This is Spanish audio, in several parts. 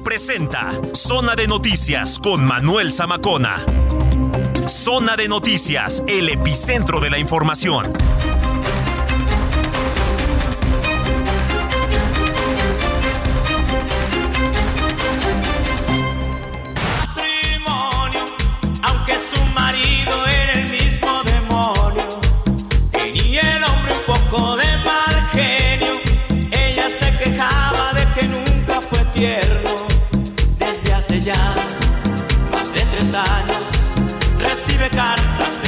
presenta Zona de Noticias con Manuel Zamacona. Zona de Noticias, el epicentro de la información. era el hombre un poco de mal genio. Ella se quejaba de que nunca fue tierno. Ya más de tres años recibe cartas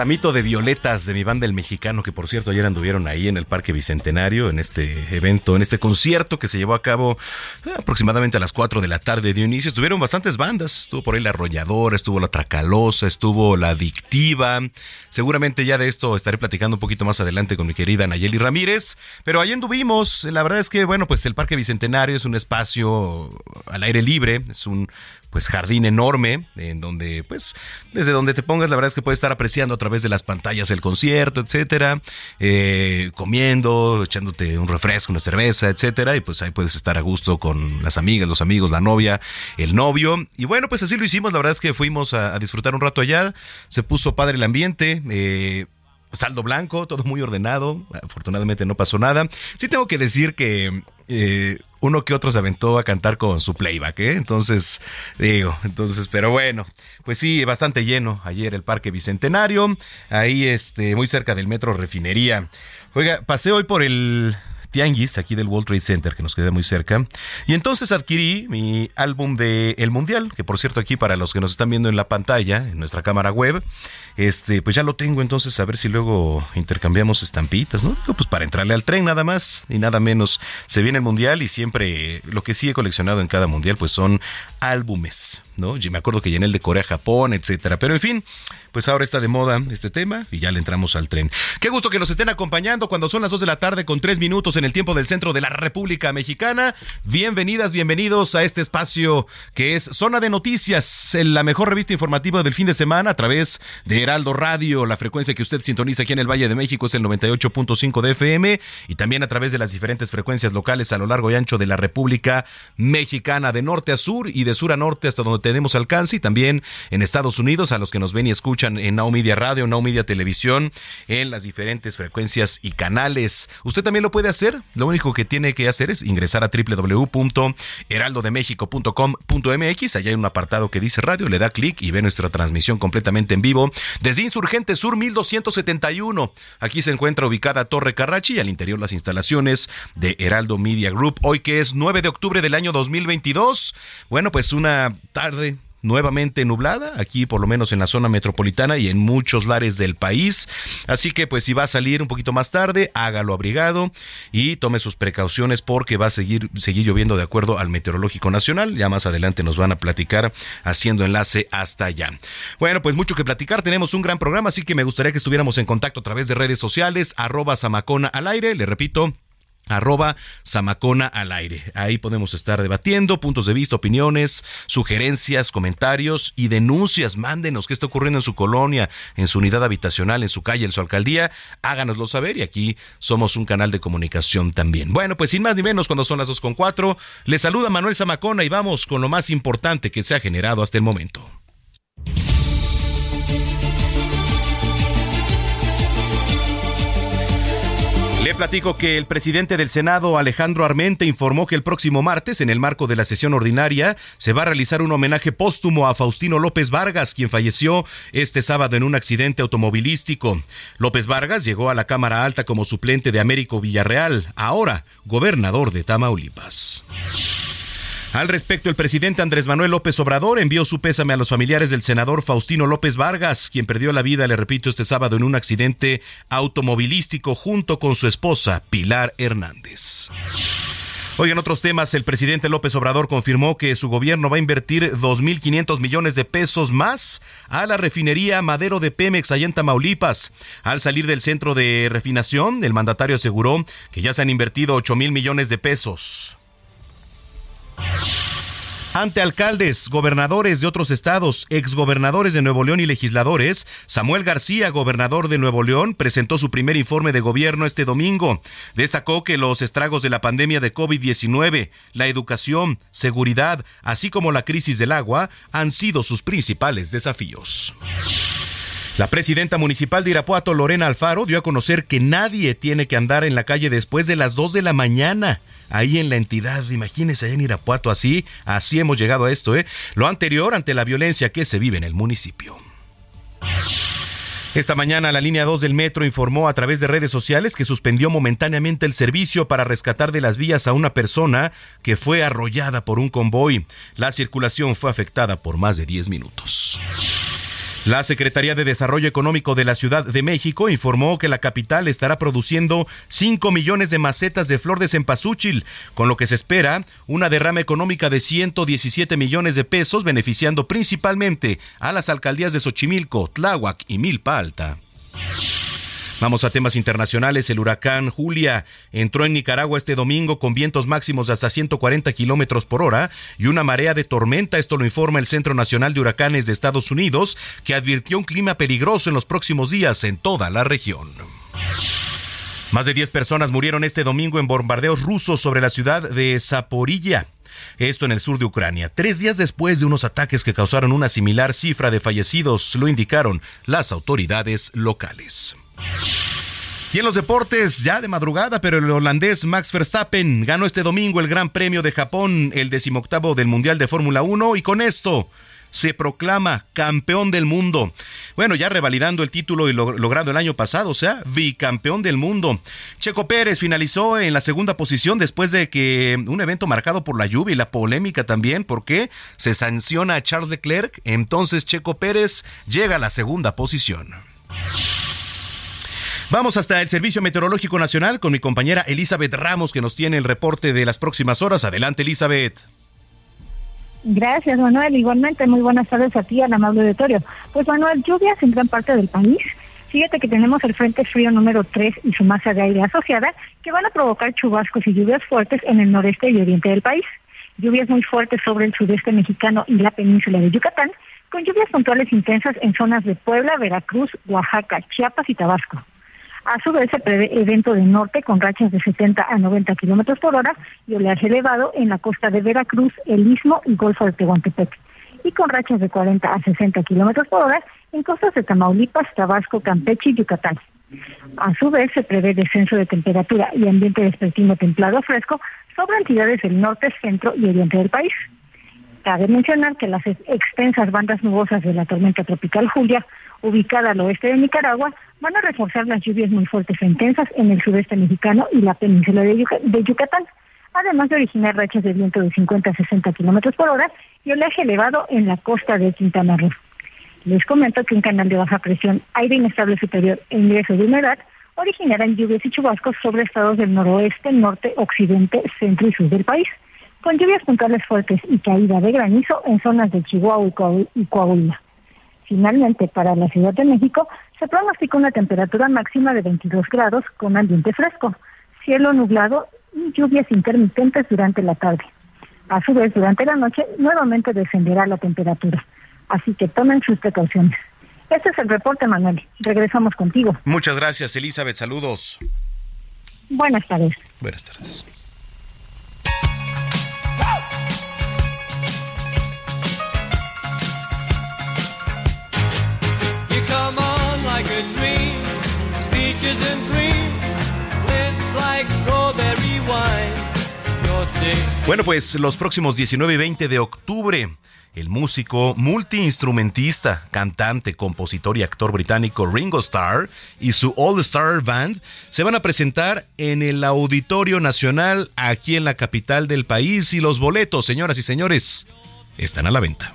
Ramito de violetas de mi banda El Mexicano, que por cierto ayer anduvieron ahí en el Parque Bicentenario, en este evento, en este concierto que se llevó a cabo eh, aproximadamente a las 4 de la tarde de inicio. Estuvieron bastantes bandas, estuvo por ahí la Arrolladora, estuvo la Tracalosa, estuvo la Adictiva. Seguramente ya de esto estaré platicando un poquito más adelante con mi querida Nayeli Ramírez, pero ahí anduvimos. La verdad es que, bueno, pues el Parque Bicentenario es un espacio al aire libre, es un pues jardín enorme en donde pues desde donde te pongas la verdad es que puedes estar apreciando a través de las pantallas el concierto etcétera eh, comiendo echándote un refresco una cerveza etcétera y pues ahí puedes estar a gusto con las amigas los amigos la novia el novio. Y bueno pues así lo hicimos. La verdad es que fuimos a, a disfrutar un rato allá. Se puso padre el ambiente eh, saldo blanco, todo muy ordenado. Afortunadamente no pasó nada. Sí tengo que decir que eh, uno que otro se aventó a cantar con su playback, ¿eh? Entonces, digo, entonces, pero bueno, pues sí, bastante lleno ayer el Parque Bicentenario, ahí este, muy cerca del Metro Refinería. Oiga, pasé hoy por el Tianguis, aquí del World Trade Center, que nos queda muy cerca. Y entonces adquirí mi álbum de El Mundial, que por cierto aquí para los que nos están viendo en la pantalla, en nuestra cámara web, este, pues ya lo tengo, entonces a ver si luego intercambiamos estampitas, ¿no? Pues para entrarle al tren nada más y nada menos. Se viene el Mundial y siempre lo que sí he coleccionado en cada Mundial, pues son álbumes, ¿no? Yo me acuerdo que llené el de Corea, Japón, etcétera. Pero en fin, pues ahora está de moda este tema y ya le entramos al tren. Qué gusto que nos estén acompañando cuando son las 2 de la tarde con 3 minutos en el tiempo del centro de la República Mexicana. Bienvenidas, bienvenidos a este espacio que es Zona de Noticias, la mejor revista informativa del fin de semana a través de Heraldo Radio. La frecuencia que usted sintoniza aquí en el Valle de México es el 98.5 de FM y también a través de las diferentes frecuencias locales a lo largo y ancho de la República Mexicana, de norte a sur y de sur a norte hasta donde tenemos alcance y también en Estados Unidos a los que nos ven y escuchan en Now Media Radio, Now Media Televisión, en las diferentes frecuencias y canales. Usted también lo puede hacer. Lo único que tiene que hacer es ingresar a www.heraldodemexico.com.mx. Allá hay un apartado que dice radio, le da clic y ve nuestra transmisión completamente en vivo desde Insurgente Sur 1271. Aquí se encuentra ubicada Torre Carrachi y al interior las instalaciones de Heraldo Media Group. Hoy que es 9 de octubre del año 2022. Bueno, pues una nuevamente nublada, aquí por lo menos en la zona metropolitana y en muchos lares del país. Así que pues si va a salir un poquito más tarde, hágalo abrigado y tome sus precauciones porque va a seguir, seguir lloviendo de acuerdo al Meteorológico Nacional. Ya más adelante nos van a platicar haciendo enlace hasta allá. Bueno, pues mucho que platicar, tenemos un gran programa, así que me gustaría que estuviéramos en contacto a través de redes sociales, arroba Samacona al aire, le repito, arroba Samacona al aire. Ahí podemos estar debatiendo puntos de vista, opiniones, sugerencias, comentarios y denuncias. Mándenos qué está ocurriendo en su colonia, en su unidad habitacional, en su calle, en su alcaldía. Háganoslo saber y aquí somos un canal de comunicación también. Bueno, pues sin más ni menos, cuando son las dos con cuatro, les saluda Manuel Zamacona y vamos con lo más importante que se ha generado hasta el momento. Le platico que el presidente del Senado, Alejandro Armente, informó que el próximo martes, en el marco de la sesión ordinaria, se va a realizar un homenaje póstumo a Faustino López Vargas, quien falleció este sábado en un accidente automovilístico. López Vargas llegó a la Cámara Alta como suplente de Américo Villarreal, ahora gobernador de Tamaulipas. Al respecto, el presidente Andrés Manuel López Obrador envió su pésame a los familiares del senador Faustino López Vargas, quien perdió la vida, le repito, este sábado en un accidente automovilístico junto con su esposa, Pilar Hernández. Hoy en otros temas, el presidente López Obrador confirmó que su gobierno va a invertir 2.500 millones de pesos más a la refinería Madero de Pemex allá en Tamaulipas. Al salir del centro de refinación, el mandatario aseguró que ya se han invertido 8 mil millones de pesos. Ante alcaldes, gobernadores de otros estados, exgobernadores de Nuevo León y legisladores, Samuel García, gobernador de Nuevo León, presentó su primer informe de gobierno este domingo. Destacó que los estragos de la pandemia de COVID-19, la educación, seguridad, así como la crisis del agua, han sido sus principales desafíos. La presidenta municipal de Irapuato, Lorena Alfaro, dio a conocer que nadie tiene que andar en la calle después de las 2 de la mañana. Ahí en la entidad, imagínense allá en Irapuato, así, así hemos llegado a esto, ¿eh? Lo anterior ante la violencia que se vive en el municipio. Esta mañana la línea 2 del metro informó a través de redes sociales que suspendió momentáneamente el servicio para rescatar de las vías a una persona que fue arrollada por un convoy. La circulación fue afectada por más de 10 minutos. La Secretaría de Desarrollo Económico de la Ciudad de México informó que la capital estará produciendo 5 millones de macetas de flor de cempasúchil, con lo que se espera una derrama económica de 117 millones de pesos, beneficiando principalmente a las alcaldías de Xochimilco, Tláhuac y Milpa Alta. Vamos a temas internacionales. El huracán Julia entró en Nicaragua este domingo con vientos máximos de hasta 140 kilómetros por hora y una marea de tormenta. Esto lo informa el Centro Nacional de Huracanes de Estados Unidos, que advirtió un clima peligroso en los próximos días en toda la región. Más de 10 personas murieron este domingo en bombardeos rusos sobre la ciudad de Zaporilla. Esto en el sur de Ucrania. Tres días después de unos ataques que causaron una similar cifra de fallecidos, lo indicaron las autoridades locales. Y en los deportes, ya de madrugada, pero el holandés Max Verstappen ganó este domingo el Gran Premio de Japón, el decimoctavo del Mundial de Fórmula 1, y con esto se proclama campeón del mundo. Bueno, ya revalidando el título y logrado el año pasado, o sea, bicampeón del mundo. Checo Pérez finalizó en la segunda posición después de que un evento marcado por la lluvia y la polémica también, porque se sanciona a Charles Leclerc, entonces Checo Pérez llega a la segunda posición. Vamos hasta el Servicio Meteorológico Nacional con mi compañera Elizabeth Ramos que nos tiene el reporte de las próximas horas. Adelante, Elizabeth. Gracias, Manuel. Igualmente, muy buenas tardes a ti, al amable auditorio. Pues, Manuel, lluvias en gran parte del país. Fíjate que tenemos el Frente Frío número 3 y su masa de aire asociada que van a provocar chubascos y lluvias fuertes en el noreste y oriente del país. Lluvias muy fuertes sobre el sudeste mexicano y la península de Yucatán, con lluvias puntuales intensas en zonas de Puebla, Veracruz, Oaxaca, Chiapas y Tabasco. A su vez, se prevé evento de norte con rachas de 70 a 90 kilómetros por hora y oleaje elevado en la costa de Veracruz, el Istmo y Golfo de Tehuantepec. Y con rachas de 40 a 60 kilómetros por hora en costas de Tamaulipas, Tabasco, Campeche y Yucatán. A su vez, se prevé descenso de temperatura y ambiente vespertino templado fresco sobre entidades del norte, centro y oriente del país. Cabe mencionar que las extensas bandas nubosas de la tormenta tropical Julia, ubicada al oeste de Nicaragua, van a reforzar las lluvias muy fuertes e intensas en el sudeste mexicano y la península de, Yucatán, además de originar rachas de viento de 50 a 60 kilómetros por hora y oleaje elevado en la costa de Quintana Roo. Les comento que un canal de baja presión, aire inestable superior e ingreso de humedad originarán lluvias y chubascos sobre estados del noroeste, norte, occidente, centro y sur del país, con lluvias puntuales fuertes y caída de granizo en zonas de Chihuahua y Coahuila. Finalmente, para la Ciudad de México se pronostica una temperatura máxima de 22 grados con ambiente fresco, cielo nublado y lluvias intermitentes durante la tarde. A su vez, durante la noche nuevamente descenderá la temperatura, así que tomen sus precauciones. Este es el reporte, Manuel. Regresamos contigo. Muchas gracias, Elizabeth. Saludos. Buenas tardes. Buenas tardes. Bueno, pues los próximos 19 y 20 de octubre el músico, multiinstrumentista, cantante, compositor y actor británico Ringo Starr y su All Star Band se van a presentar en el Auditorio Nacional aquí en la capital del país y los boletos, señoras y señores, están a la venta.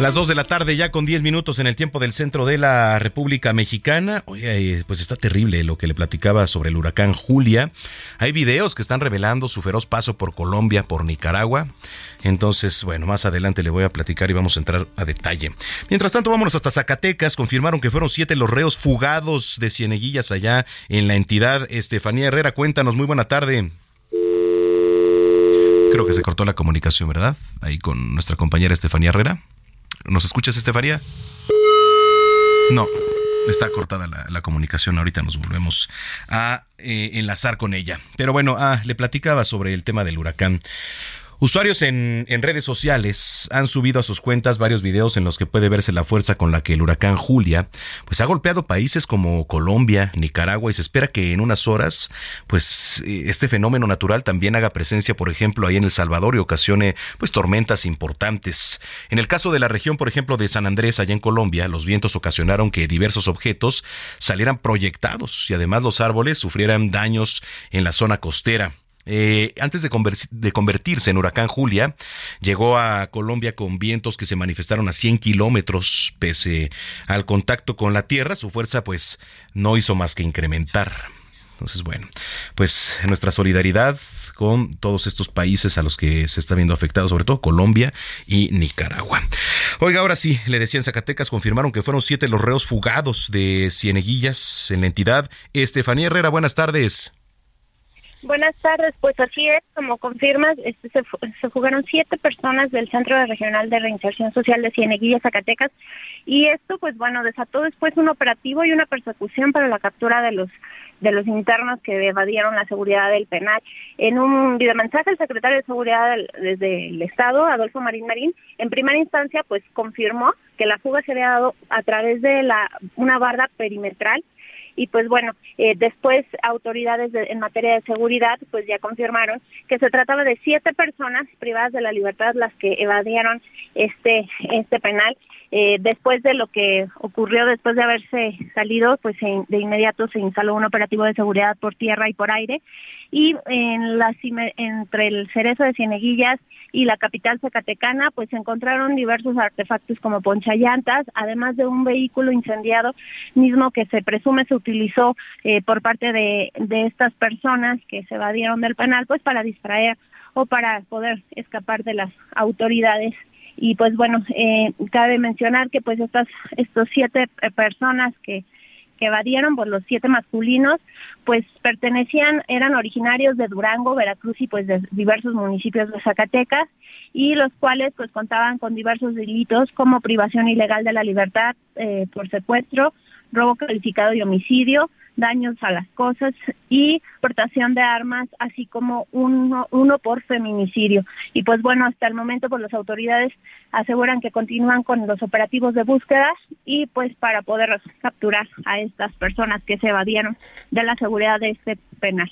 Las 2 de la tarde, ya con 10 minutos en el tiempo del centro de la República Mexicana. Oye, pues está terrible lo que le platicaba sobre el huracán Julia. Hay videos que están revelando su feroz paso por Colombia, por Nicaragua. Entonces, bueno, más adelante le voy a platicar y vamos a entrar a detalle. Mientras tanto, vámonos hasta Zacatecas. Confirmaron que fueron siete los reos fugados de Cieneguillas allá en la entidad. Estefanía Herrera, cuéntanos. Muy buena tarde. Creo que se cortó la comunicación, ¿verdad? Ahí con nuestra compañera Estefanía Herrera. ¿Nos escuchas, Estefanía? No, está cortada la, comunicación. Ahorita nos volvemos a eh, enlazar con ella. Pero bueno, ah, le platicaba sobre el tema del huracán. Usuarios en, redes sociales han subido a sus cuentas varios videos en los que puede verse la fuerza con la que el huracán Julia pues ha golpeado países como Colombia, Nicaragua y se espera que en unas horas pues eh, este fenómeno natural también haga presencia por ejemplo ahí en El Salvador y ocasione pues tormentas importantes. En el caso de la región por ejemplo de San Andrés allá en Colombia los vientos ocasionaron que diversos objetos salieran proyectados y además los árboles sufrieran daños en la zona costera. Eh, antes de, convertirse en huracán Julia, llegó a Colombia con vientos que se manifestaron a 100 kilómetros, pese al contacto con la tierra, su fuerza pues no hizo más que incrementar. Entonces, bueno, pues nuestra solidaridad con todos estos países a los que se está viendo afectados, sobre todo Colombia y Nicaragua. Oiga, ahora sí, le decía en Zacatecas, confirmaron que fueron siete los reos fugados de Cieneguillas en la entidad. Estefanía Herrera, buenas tardes. Buenas tardes, pues así es, como confirmas, este, se, fugaron siete personas del Centro Regional de Reinserción Social de Cieneguilla, Zacatecas, y esto, pues bueno, desató después un operativo y una persecución para la captura de los de los internos que evadieron la seguridad del penal. En un videomensaje, el secretario de Seguridad desde el Estado, Adolfo Marín Marín, en primera instancia, pues confirmó que la fuga se había dado a través de la, una barda perimetral y pues bueno, eh, después autoridades en materia de seguridad pues ya confirmaron que se trataba de siete personas privadas de la libertad las que evadieron este, este penal. Eh, después de lo que ocurrió después de haberse salido, pues de inmediato se instaló un operativo de seguridad por tierra y por aire. Y entre el cerezo de Cieneguillas y la capital zacatecana, pues se encontraron diversos artefactos como ponchallantas, además de un vehículo incendiado mismo que se presume se utilizó eh, por parte de, de estas personas que se evadieron del penal, pues para distraer o para poder escapar de las autoridades y pues bueno eh, cabe mencionar que pues estas estos siete personas que que evadieron, pues los siete masculinos, pues pertenecían, eran originarios de Durango, Veracruz y pues de diversos municipios de Zacatecas, y los cuales pues contaban con diversos delitos como privación ilegal de la libertad eh, por secuestro, robo calificado y homicidio, daños a las cosas y portación de armas, así como uno, uno por feminicidio. Y pues bueno, hasta el momento pues las autoridades aseguran que continúan con los operativos de búsqueda y pues para poder capturar a estas personas que se evadieron de la seguridad de este penal.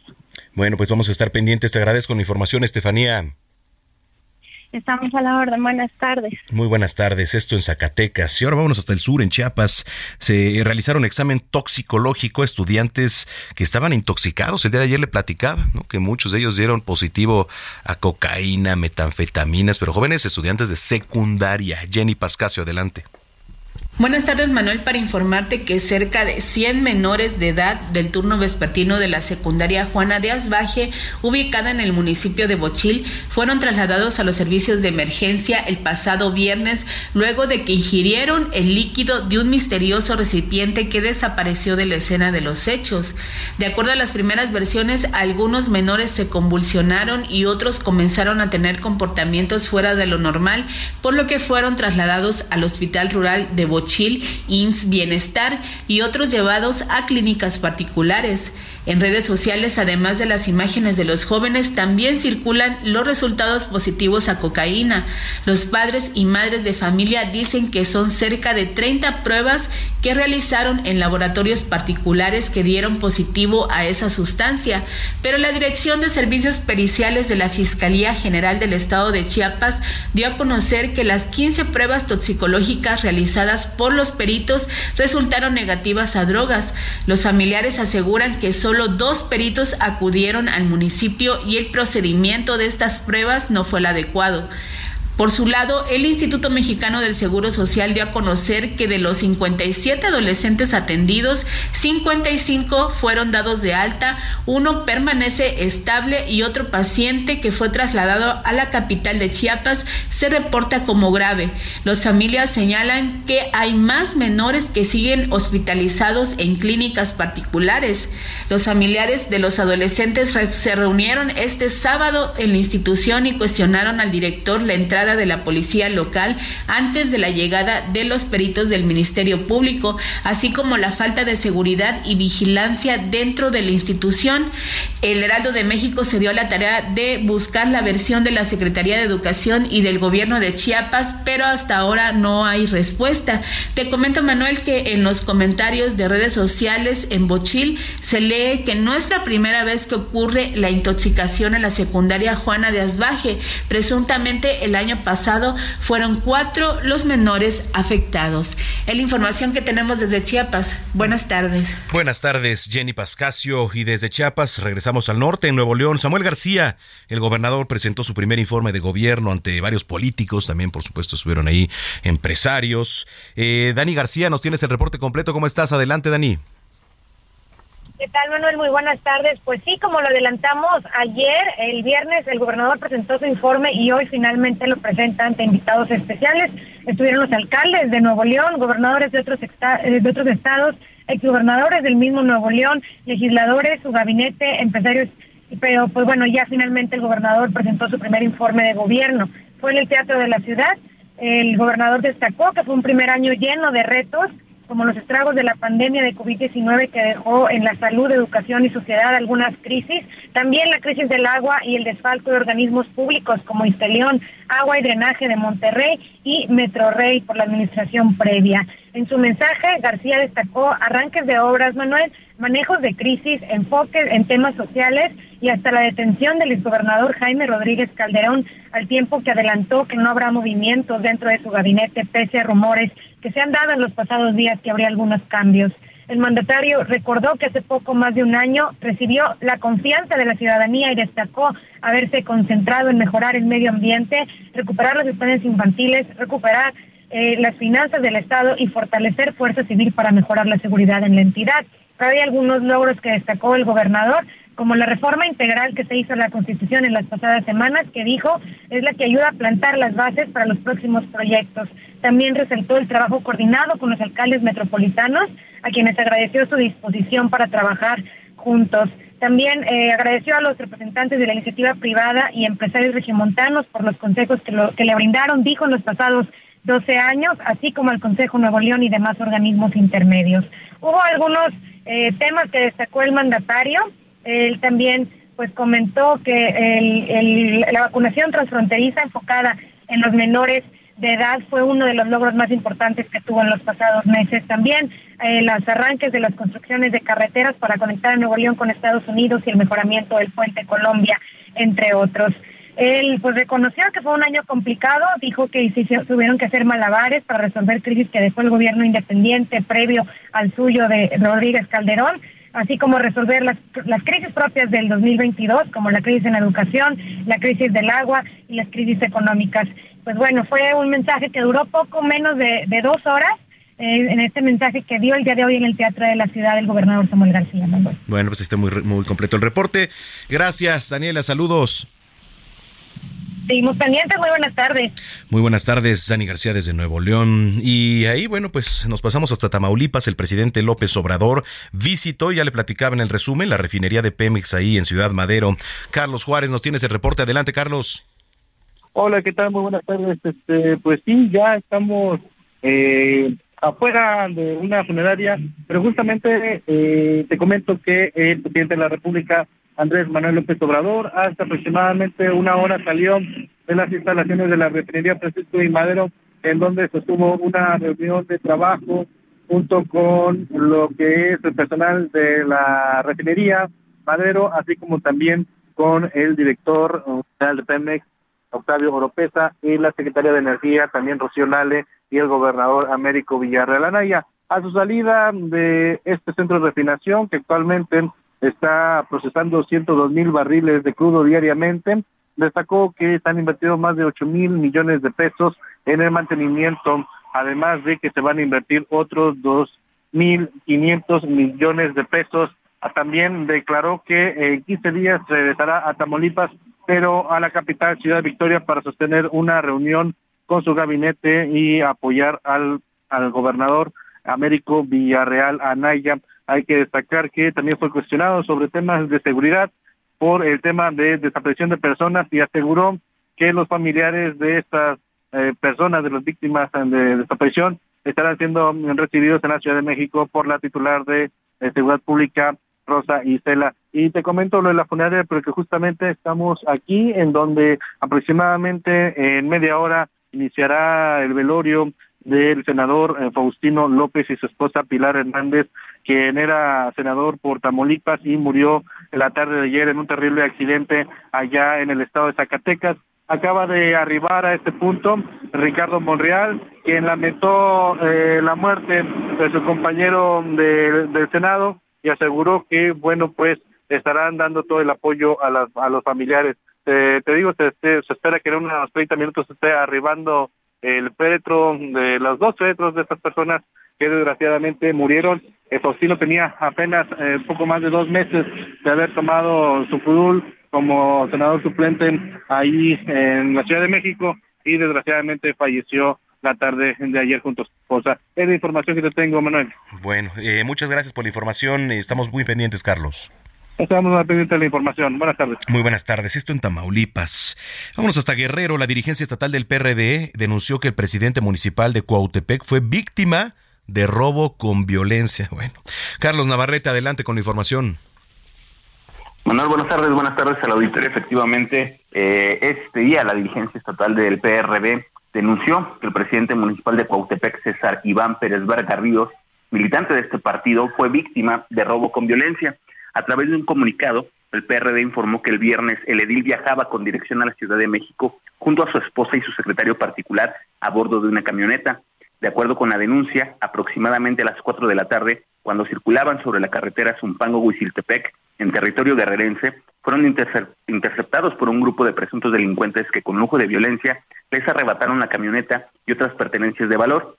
Bueno, pues vamos a estar pendientes. Te agradezco la información, Estefanía. Estamos a la orden. Buenas tardes. Muy buenas tardes. Esto en Zacatecas. Y ahora vámonos hasta el sur, en Chiapas. Se realizaron examen toxicológico a estudiantes que estaban intoxicados. El día de ayer le platicaba que muchos de ellos dieron positivo a cocaína, metanfetaminas, pero jóvenes estudiantes de secundaria. Jenny Pascasio, adelante. Buenas tardes, Manuel, para informarte que cerca de 100 menores de edad del turno vespertino de la secundaria Juana de Asbaje, ubicada en el municipio de Bochil, fueron trasladados a los servicios de emergencia el pasado viernes luego de que ingirieron el líquido de un misterioso recipiente que desapareció de la escena de los hechos. De acuerdo a las primeras versiones, algunos menores se convulsionaron y otros comenzaron a tener comportamientos fuera de lo normal, por lo que fueron trasladados al Hospital Rural de Bochil Chil, INS Bienestar y otros llevados a clínicas particulares. En redes sociales, además de las imágenes de los jóvenes, también circulan los resultados positivos a cocaína. Los padres y madres de familia dicen que son cerca de 30 pruebas que realizaron en laboratorios particulares que dieron positivo a esa sustancia, pero la Dirección de Servicios Periciales de la Fiscalía General del Estado de Chiapas dio a conocer que las 15 pruebas toxicológicas realizadas por los peritos resultaron negativas a drogas. Los familiares aseguran que solo Solo dos peritos acudieron al municipio y el procedimiento de estas pruebas no fue el adecuado. Por su lado, el Instituto Mexicano del Seguro Social dio a conocer que de los 57 adolescentes atendidos, 55 fueron dados de alta, uno permanece estable y otro paciente que fue trasladado a la capital de Chiapas se reporta como grave. Las familias señalan que hay más menores que siguen hospitalizados en clínicas particulares. Los familiares de los adolescentes se reunieron este sábado en la institución y cuestionaron al director la entrada de la policía local antes de la llegada de los peritos del Ministerio Público, así como la falta de seguridad y vigilancia dentro de la institución. El Heraldo de México se dio la tarea de buscar la versión de la Secretaría de Educación y del gobierno de Chiapas, pero hasta ahora no hay respuesta. Te comento, Manuel, que en los comentarios de redes sociales en Bochil se lee que no es la primera vez que ocurre la intoxicación en la secundaria Juana de Asbaje. Presuntamente el año pasado fueron cuatro los menores afectados. Es la información que tenemos desde Chiapas. Buenas tardes. Buenas tardes, Jenny Pascasio. Y desde Chiapas regresamos al norte, en Nuevo León. Samuel García, el gobernador, presentó su primer informe de gobierno ante varios políticos. También, por supuesto, estuvieron ahí empresarios. Eh, Dani García, nos tienes el reporte completo. ¿Cómo estás? Adelante, Dani. ¿Qué tal, Manuel? Muy buenas tardes. Pues sí, como lo adelantamos ayer, el viernes, el gobernador presentó su informe y hoy finalmente lo presenta ante invitados especiales. Estuvieron los alcaldes de Nuevo León, gobernadores de otros, eh, de otros estados, exgobernadores del mismo Nuevo León, legisladores, su gabinete, empresarios. Pero, pues bueno, ya finalmente el gobernador presentó su primer informe de gobierno. Fue en el Teatro de la Ciudad. El gobernador destacó que fue un primer año lleno de retos como los estragos de la pandemia de COVID-19 que dejó en la salud, educación y sociedad algunas crisis, también la crisis del agua y el desfalco de organismos públicos como Istelión, Agua y Drenaje de Monterrey y Metrorrey por la administración previa. En su mensaje, García destacó arranques de obras, Manuel, manejos de crisis, enfoques en temas sociales y hasta la detención del exgobernador Jaime Rodríguez Calderón, al tiempo que adelantó que no habrá movimientos dentro de su gabinete pese a rumores que se han dado en los pasados días que habría algunos cambios. El mandatario recordó que hace poco más de un año recibió la confianza de la ciudadanía y destacó haberse concentrado en mejorar el medio ambiente, recuperar las estancias infantiles, recuperar eh, las finanzas del Estado y fortalecer Fuerza Civil para mejorar la seguridad en la entidad. Pero hay algunos logros que destacó el gobernador, como la reforma integral que se hizo a la Constitución en las pasadas semanas, que dijo es la que ayuda a plantar las bases para los próximos proyectos. También resaltó el trabajo coordinado con los alcaldes metropolitanos, a quienes agradeció su disposición para trabajar juntos. También eh, agradeció a los representantes de la iniciativa privada y empresarios regiomontanos por los consejos que, que le brindaron, dijo, en los pasados 12 años, así como al Consejo Nuevo León y demás organismos intermedios. Hubo algunos eh, temas que destacó el mandatario. Él también pues comentó que la vacunación transfronteriza enfocada en los menores de edad fue uno de los logros más importantes que tuvo en los pasados meses. También eh, los arranques de las construcciones de carreteras para conectar a Nuevo León con Estados Unidos y el mejoramiento del puente Colombia, entre otros. Él pues reconoció que fue un año complicado, dijo que se tuvieron que hacer malabares para resolver crisis que dejó el gobierno independiente previo al suyo de Rodríguez Calderón, así como resolver las, las crisis propias del 2022, como la crisis en la educación, la crisis del agua y las crisis económicas. Pues bueno, fue un mensaje que duró poco menos de, dos horas eh, en este mensaje que dio el día de hoy en el Teatro de la Ciudad el gobernador Samuel García. Bueno, pues está muy, muy completo el reporte. Gracias, Daniela. Saludos. Seguimos pendientes, muy buenas tardes. Muy buenas tardes, Dani García desde Nuevo León. Y ahí, bueno, pues nos pasamos hasta Tamaulipas. El presidente López Obrador visitó, ya le platicaba en el resumen, la refinería de Pemex ahí en Ciudad Madero. Carlos Juárez, nos tienes el reporte. Adelante, Carlos. Hola, ¿qué tal? Muy buenas tardes. Este, pues sí, ya estamos eh, afuera de una funeraria, pero justamente eh, te comento que el presidente de la República Andrés Manuel López Obrador. Hasta aproximadamente una hora salió de las instalaciones de la refinería Francisco y Madero, en donde se tuvo una reunión de trabajo junto con lo que es el personal de la refinería Madero, así como también con el director general de Pemex, Octavio Oropesa, y la secretaria de Energía, también Rocío Nale, y el gobernador Américo Villarreal Anaya. A su salida de este centro de refinación, que actualmente está procesando 102 mil barriles de crudo diariamente. Destacó que están invertidos más de 8 mil millones de pesos en el mantenimiento, además de que se van a invertir otros 2 mil 500 millones de pesos. También declaró que en 15 días regresará a Tamaulipas, pero a la capital, Ciudad Victoria, para sostener una reunión con su gabinete y apoyar al, al gobernador Américo Villarreal Anaya. Hay que destacar que también fue cuestionado sobre temas de seguridad por el tema de desaparición de personas y aseguró que los familiares de estas eh, personas, de las víctimas de desaparición, estarán siendo recibidos en la Ciudad de México por la titular de Seguridad Pública, Rosa Isela. Y te comento lo de la funeraria, porque justamente estamos aquí en donde aproximadamente en media hora iniciará el velorio del senador eh, Faustino López y su esposa Pilar Hernández, quien era senador por Tamaulipas y murió la tarde de ayer en un terrible accidente allá en el estado de Zacatecas. Acaba de arribar a este punto Ricardo Monreal, quien lamentó eh, la muerte de su compañero del Senado y aseguró que, bueno, pues estarán dando todo el apoyo a, las, a los familiares. te digo, se, se, espera que en unos 30 minutos esté arribando el féretro de los dos féretros de estas personas que desgraciadamente murieron. Faustino tenía apenas eh, poco más de dos meses de haber tomado su fudul como senador suplente ahí en la Ciudad de México y desgraciadamente falleció la tarde de ayer junto a su esposa. Es la información que te tengo, Manuel. Bueno, eh, muchas gracias por la información. Estamos muy pendientes, Carlos. Estamos pendientes de la información. Buenas tardes. Muy buenas tardes. Esto en Tamaulipas. Vámonos hasta Guerrero. La dirigencia estatal del PRD denunció que el presidente municipal de Cuautepec fue víctima de robo con violencia. Bueno, Carlos Navarrete, adelante con la información. Manuel, buenas tardes, buenas tardes al auditorio. Efectivamente, eh, este día la dirigencia estatal del PRD denunció que el presidente municipal de Cuautepec, César Iván Pérez Vargas Ríos, militante de este partido, fue víctima de robo con violencia. A través de un comunicado, el PRD informó que el viernes el edil viajaba con dirección a la Ciudad de México junto a su esposa y su secretario particular a bordo de una camioneta. De acuerdo con la denuncia, aproximadamente a las 4 de la tarde, cuando circulaban sobre la carretera Zumpango-Huiziltepec, en territorio guerrerense, fueron interceptados por un grupo de presuntos delincuentes que con lujo de violencia les arrebataron la camioneta y otras pertenencias de valor.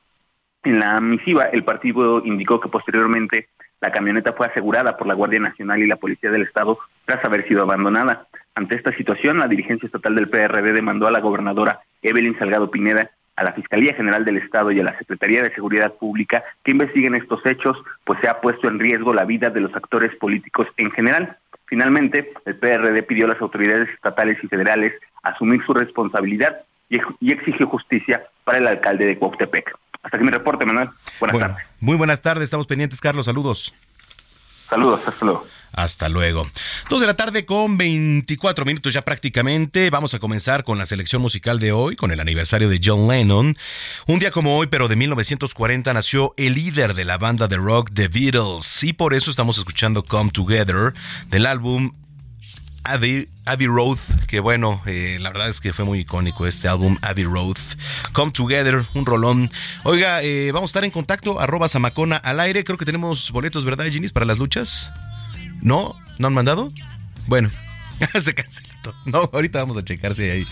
En la misiva, el partido indicó que posteriormente la camioneta fue asegurada por la Guardia Nacional y la Policía del Estado tras haber sido abandonada. Ante esta situación, la dirigencia estatal del PRD demandó a la gobernadora Evelyn Salgado Pineda, a la Fiscalía General del Estado y a la Secretaría de Seguridad Pública que investiguen estos hechos, pues se ha puesto en riesgo la vida de los actores políticos en general. Finalmente, el PRD pidió a las autoridades estatales y federales asumir su responsabilidad y, exigió justicia para el alcalde de Cuauhtepec. Hasta aquí mi reporte, Manuel. Buenas tardes. Muy buenas tardes, estamos pendientes, Carlos. Saludos. Saludos, hasta luego. Hasta luego. Dos de la tarde con 24 minutos ya prácticamente. Vamos a comenzar con la selección musical de hoy, con el aniversario de John Lennon. Un día como hoy, pero de 1940, nació el líder de la banda de rock The Beatles. Y por eso estamos escuchando Come Together del álbum Abbey, Road, que bueno, eh, la verdad es que fue muy icónico este álbum Abbey Road. Come Together, un rolón. Oiga, eh, vamos a estar en contacto, arroba Samacona al aire. Creo que tenemos boletos, ¿verdad, Ginis, para las luchas? ¿No? ¿No han mandado? Bueno, Se canceló. No, ahorita vamos a checar si hay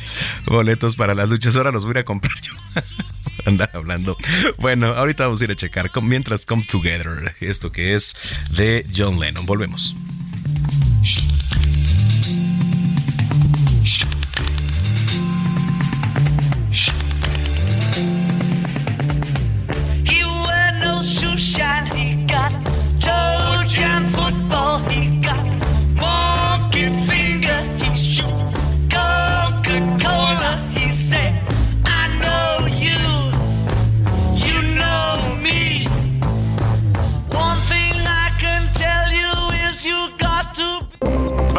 boletos para las luchas. Ahora los voy a comprar yo. Andar hablando. Bueno, ahorita vamos a ir a checar. Mientras Come Together, esto que es de John Lennon. Volvemos.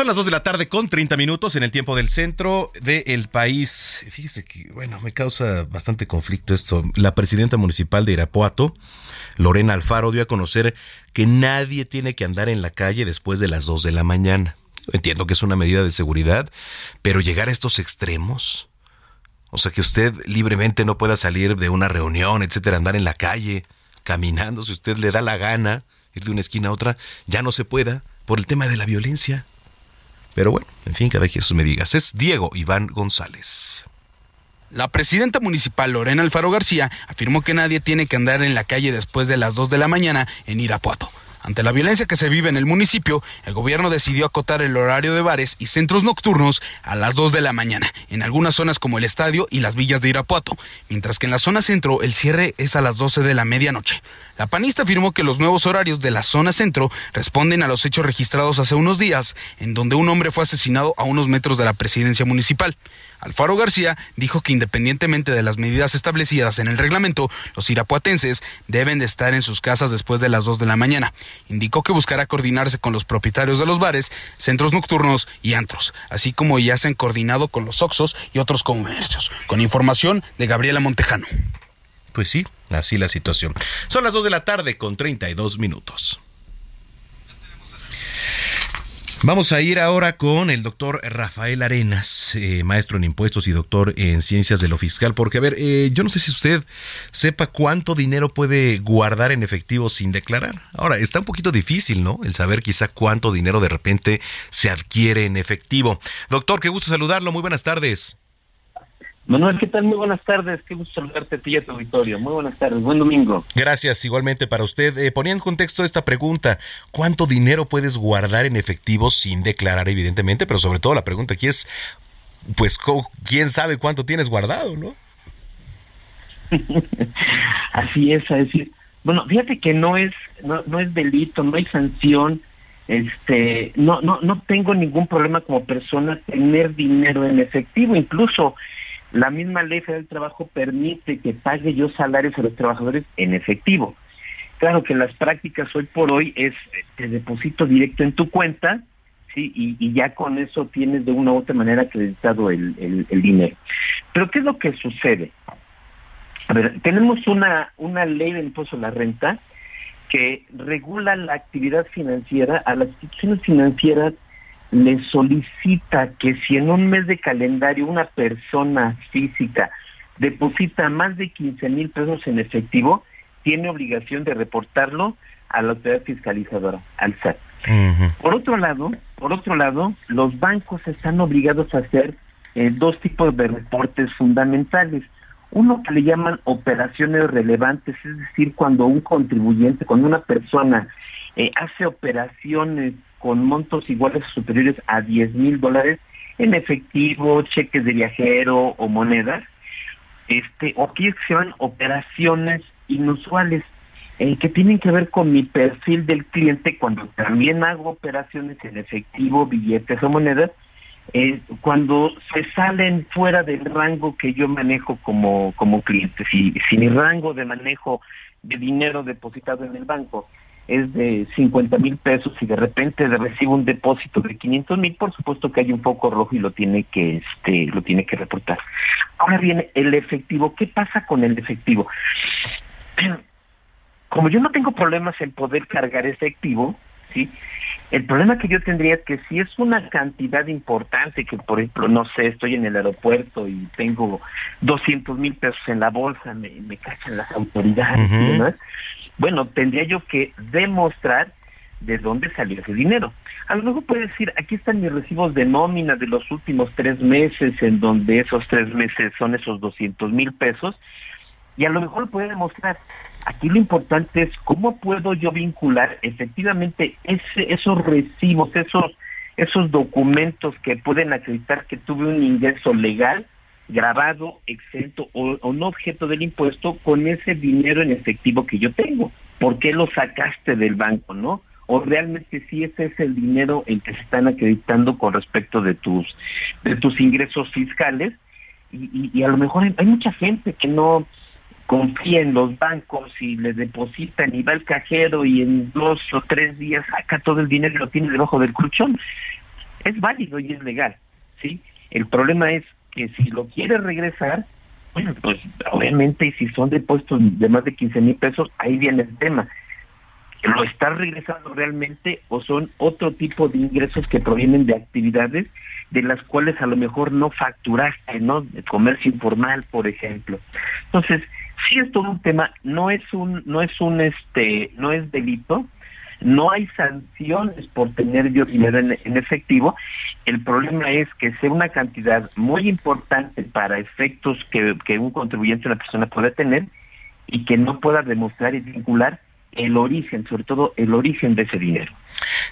Son las 2 de la tarde con 30 minutos en el tiempo del centro del país. Fíjese que, bueno, me causa bastante conflicto esto. La presidenta municipal de Irapuato, Lorena Alfaro, dio a conocer que nadie tiene que andar en la calle después de las 2 de la mañana. Entiendo que es una medida de seguridad, pero llegar a estos extremos, o sea, que usted libremente no pueda salir de una reunión, etcétera, andar en la calle, caminando, si usted le da la gana, ir de una esquina a otra, ya no se pueda por el tema de la violencia. Pero bueno, en fin, cada quien sus medidas. Es Diego Iván González. La presidenta municipal Lorena Alfaro García afirmó que nadie tiene que andar en la calle después de las 2 de la mañana en Irapuato. Ante la violencia que se vive en el municipio, el gobierno decidió acotar el horario de bares y centros nocturnos a las 2 de la mañana, en algunas zonas como el estadio y las villas de Irapuato, mientras que en la zona centro el cierre es a las 12 de la medianoche. La panista afirmó que los nuevos horarios de la zona centro responden a los hechos registrados hace unos días, en donde un hombre fue asesinado a unos metros de la presidencia municipal. Alfaro García dijo que independientemente de las medidas establecidas en el reglamento, los irapuatenses deben de estar en sus casas después de las 2 de la mañana. Indicó que buscará coordinarse con los propietarios de los bares, centros nocturnos y antros, así como ya se han coordinado con los Oxos y otros comercios. Con información de Gabriela Montejano. Pues sí, así la situación. Son las 2 de la tarde con 32 minutos. Vamos a ir ahora con el doctor Rafael Arenas, eh, maestro en impuestos y doctor en ciencias de lo fiscal, porque a ver, eh, yo no sé si usted sepa cuánto dinero puede guardar en efectivo sin declarar. Ahora, está un poquito difícil, ¿no? El saber quizá cuánto dinero de repente se adquiere en efectivo. Doctor, qué gusto saludarlo, muy buenas tardes. Manuel, ¿qué tal? Muy buenas tardes. Qué gusto saludarte a ti y a tu auditorio. Muy buenas tardes. Buen domingo. Gracias, igualmente para usted. Eh, ponía en contexto esta pregunta. ¿Cuánto dinero puedes guardar en efectivo sin declarar, evidentemente? Pero sobre todo la pregunta aquí es, pues, ¿quién sabe cuánto tienes guardado, no? Así es, a decir, bueno, fíjate que no es, no, no es delito, no hay sanción, este, no, no, no tengo ningún problema como persona tener dinero en efectivo, incluso la misma ley federal del trabajo permite que pague yo salarios a los trabajadores en efectivo. Claro que las prácticas hoy por hoy es te deposito directo en tu cuenta, sí, y, ya con eso tienes de una u otra manera acreditado el, dinero. Pero ¿qué es lo que sucede? A ver, tenemos una, una ley del impuesto a la renta que regula la actividad financiera a las instituciones financieras le solicita que si en un mes de calendario una persona física deposita más de 15 mil pesos en efectivo, tiene obligación de reportarlo a la autoridad fiscalizadora, al SAT. Por otro lado, por otro lado, los bancos están obligados a hacer eh, dos tipos de reportes fundamentales. Uno que le llaman operaciones relevantes, es decir, cuando un contribuyente, cuando una persona eh, hace operaciones con montos iguales o superiores a 10 mil dólares en efectivo, cheques de viajero o monedas, este, o aquí se llaman operaciones inusuales, eh, que tienen que ver con mi perfil del cliente cuando también hago operaciones en efectivo, billetes o monedas, eh, cuando se salen fuera del rango que yo manejo como, como cliente. Si, si mi rango de manejo de dinero depositado en el banco es de 50 mil pesos y de repente recibo un depósito de 500 mil, por supuesto que hay un foco rojo y lo tiene que este lo tiene que reportar. Ahora viene el efectivo. ¿Qué pasa con el efectivo? Como yo no tengo problemas en poder cargar efectivo, ¿sí? El problema que yo tendría es que si es una cantidad importante, que por ejemplo, no sé, estoy en el aeropuerto y tengo 200 mil pesos en la bolsa, me, me cachan las autoridades y demás, bueno, tendría yo que demostrar de dónde salió ese dinero. A lo mejor puede decir, aquí están mis recibos de nómina de los últimos tres meses, en donde esos tres meses son esos 200 mil pesos, y a lo mejor puede demostrar. Aquí lo importante es cómo puedo yo vincular efectivamente esos recibos, esos, esos documentos que pueden acreditar que tuve un ingreso legal, grabado, exento o, o no objeto del impuesto con ese dinero en efectivo que yo tengo. ¿Por qué lo sacaste del banco, no? o realmente si ese es el dinero en que se están acreditando con respecto de tus de tus ingresos fiscales y, y a lo mejor hay mucha gente que no confía en los bancos y le depositan y va al cajero y en dos o tres días saca todo el dinero y lo tiene debajo del colchón. Es válido y es legal, ¿sí? El problema es que si lo quiere regresar, bueno, pues obviamente y si son depósitos de más de 15 mil pesos, ahí viene el tema. ¿Lo está regresando realmente o son otro tipo de ingresos que provienen de actividades de las cuales a lo mejor no facturaste, ¿no? De comercio informal, por ejemplo. Entonces, sí es todo un tema, no es un, no es un este, no es delito, no hay sanciones por tener yo dinero en, en, efectivo. El problema es que sea una cantidad muy importante para efectos que, que un contribuyente, una persona pueda tener y que no pueda demostrar y vincular el origen, sobre todo el origen de ese dinero.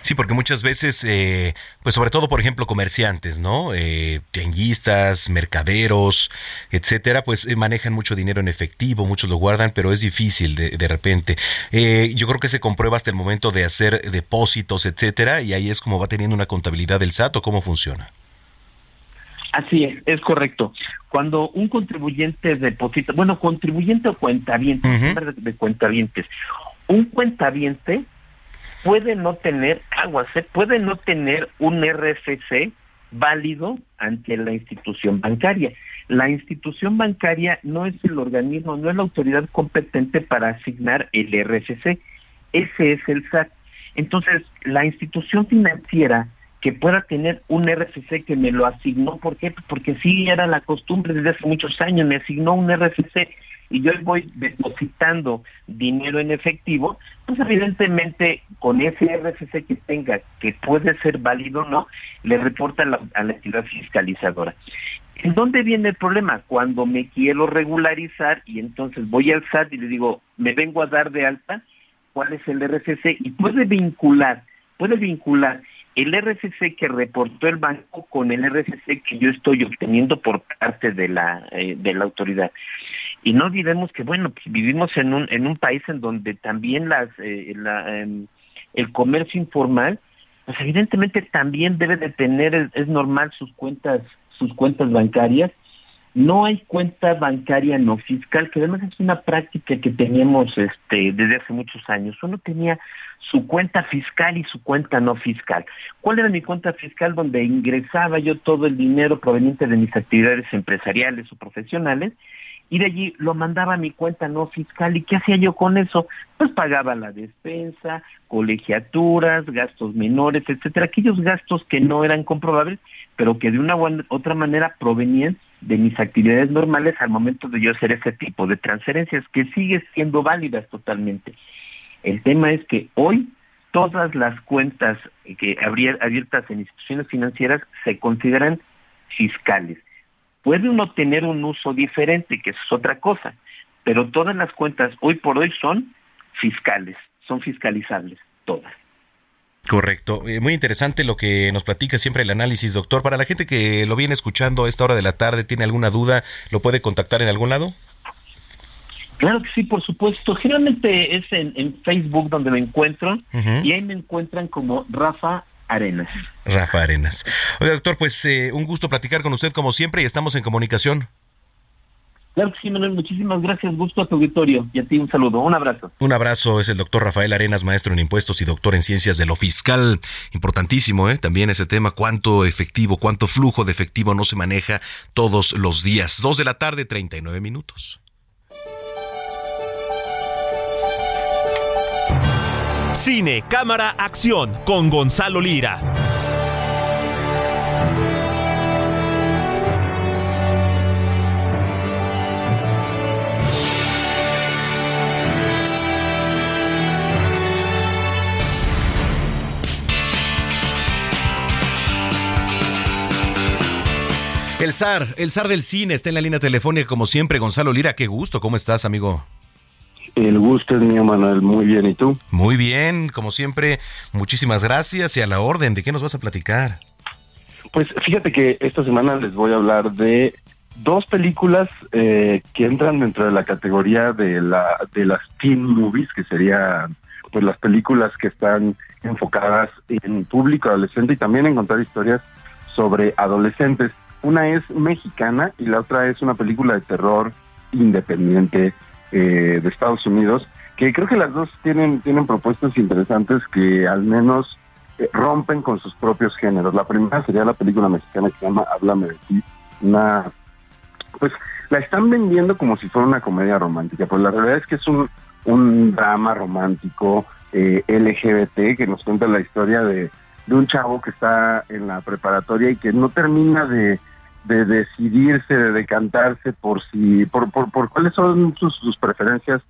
Sí, porque muchas veces, eh, pues sobre todo, por ejemplo, comerciantes, ¿no? Eh, tianguistas, mercaderos, etcétera, pues eh, manejan mucho dinero en efectivo, muchos lo guardan, pero es difícil de, de repente. Eh, yo creo que se comprueba hasta el momento de hacer depósitos, etcétera, y ahí es como va teniendo una contabilidad del SAT o cómo funciona. Así es, es correcto. Cuando un contribuyente deposita, bueno, contribuyente o cuentaviente, uh -huh. de cuentavientes, un cuentaviente puede no tener aguas, ¿eh? puede no tener un RFC válido ante la institución bancaria. La institución bancaria no es el organismo, no es la autoridad competente para asignar el RFC. Ese es el SAT. Entonces, la institución financiera que pueda tener un RFC que me lo asignó, ¿por qué? Porque sí era la costumbre desde hace muchos años, me asignó un RFC y yo voy depositando dinero en efectivo, pues evidentemente con ese RFC que tenga, que puede ser válido o no, le reporta a la, entidad fiscalizadora. ¿En dónde viene el problema? Cuando me quiero regularizar y entonces voy al SAT y le digo, me vengo a dar de alta, ¿cuál es el RFC? Y puede vincular, puede vincular el RFC que reportó el banco con el RFC que yo estoy obteniendo por parte de la, eh, de la autoridad. Y no olvidemos que, bueno, vivimos en un, en un país en donde también las, eh, eh, el comercio informal, pues evidentemente también debe de tener, es, es, normal sus cuentas, sus cuentas bancarias. No hay cuenta bancaria no fiscal, que además es una práctica que teníamos este, desde hace muchos años. Uno tenía su cuenta fiscal y su cuenta no fiscal. ¿Cuál era mi cuenta fiscal donde ingresaba yo todo el dinero proveniente de mis actividades empresariales o profesionales? Y de allí lo mandaba a mi cuenta no fiscal. ¿Y qué hacía yo con eso? Pues pagaba la despensa, colegiaturas, gastos menores, etcétera, aquellos gastos que no eran comprobables, pero que de una u otra manera provenían de mis actividades normales al momento de yo hacer ese tipo de transferencias, que sigue siendo válidas totalmente. El tema es que hoy todas las cuentas que abiertas en instituciones financieras se consideran fiscales Puede uno tener un uso diferente, que es otra cosa, pero todas las cuentas hoy por hoy son fiscales, son fiscalizables, todas. Correcto. Eh, muy interesante lo que nos platica siempre el análisis, doctor. Para la gente que lo viene escuchando a esta hora de la tarde, ¿tiene alguna duda? ¿Lo puede contactar en algún lado? Claro que sí, por supuesto. Generalmente es en, en Facebook donde me encuentro uh -huh. y ahí me encuentran como Rafa Arenas. Rafa Arenas. Oiga, doctor, pues eh, un gusto platicar con usted como siempre y estamos en comunicación. Claro que sí, Manuel, muchísimas gracias, gusto a tu auditorio y a ti un saludo, un abrazo. Un abrazo, es el doctor Rafael Arenas, maestro en impuestos y doctor en ciencias de lo fiscal. Importantísimo, ¿eh? También ese tema, cuánto efectivo, cuánto flujo de efectivo no se maneja todos los días. Dos de la tarde, 39 minutos. Cine, cámara, acción con Gonzalo Lira. El zar, el zar del cine está en la línea telefónica como siempre. Gonzalo Lira, qué gusto. ¿Cómo estás, amigo? El gusto es mío, Manuel. Muy bien. ¿Y tú? Muy bien, como siempre. Muchísimas gracias y a la orden. ¿De qué nos vas a platicar? Pues fíjate que esta semana les voy a hablar de dos películas eh, que entran dentro de la categoría de la de las teen movies, que serían pues las películas que están enfocadas en público adolescente y también en contar historias sobre adolescentes. Una es mexicana y la otra es una película de terror independiente eh, de Estados Unidos, que creo que las dos tienen, tienen propuestas interesantes que al menos eh, rompen con sus propios géneros. La primera sería la película mexicana que se llama Háblame de ti, una pues la están vendiendo como si fuera una comedia romántica, pues la realidad es que es un, un drama romántico eh, LGBT que nos cuenta la historia de, de un chavo que está en la preparatoria y que no termina de, de decidirse, de decantarse por si, por, por, por cuáles son sus, sus preferencias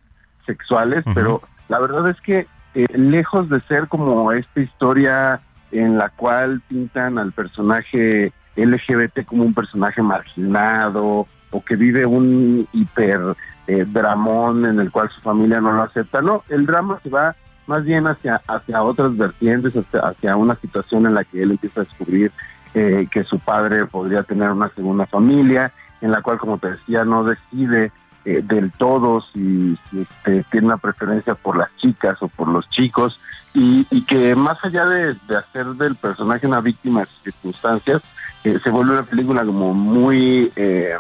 sexuales, pero la verdad es que eh, lejos de ser como esta historia en la cual pintan al personaje LGBT como un personaje marginado o que vive un hiper eh, dramón en el cual su familia no lo acepta, no, el drama se va más bien hacia, hacia otras vertientes, hacia, hacia una situación en la que él empieza a descubrir eh, que su padre podría tener una segunda familia, en la cual, como te decía, no decide eh, del todo si, si este, tiene una preferencia por las chicas o por los chicos, y, que más allá de, hacer del personaje una víctima de circunstancias, eh, se vuelve una película como muy... Eh,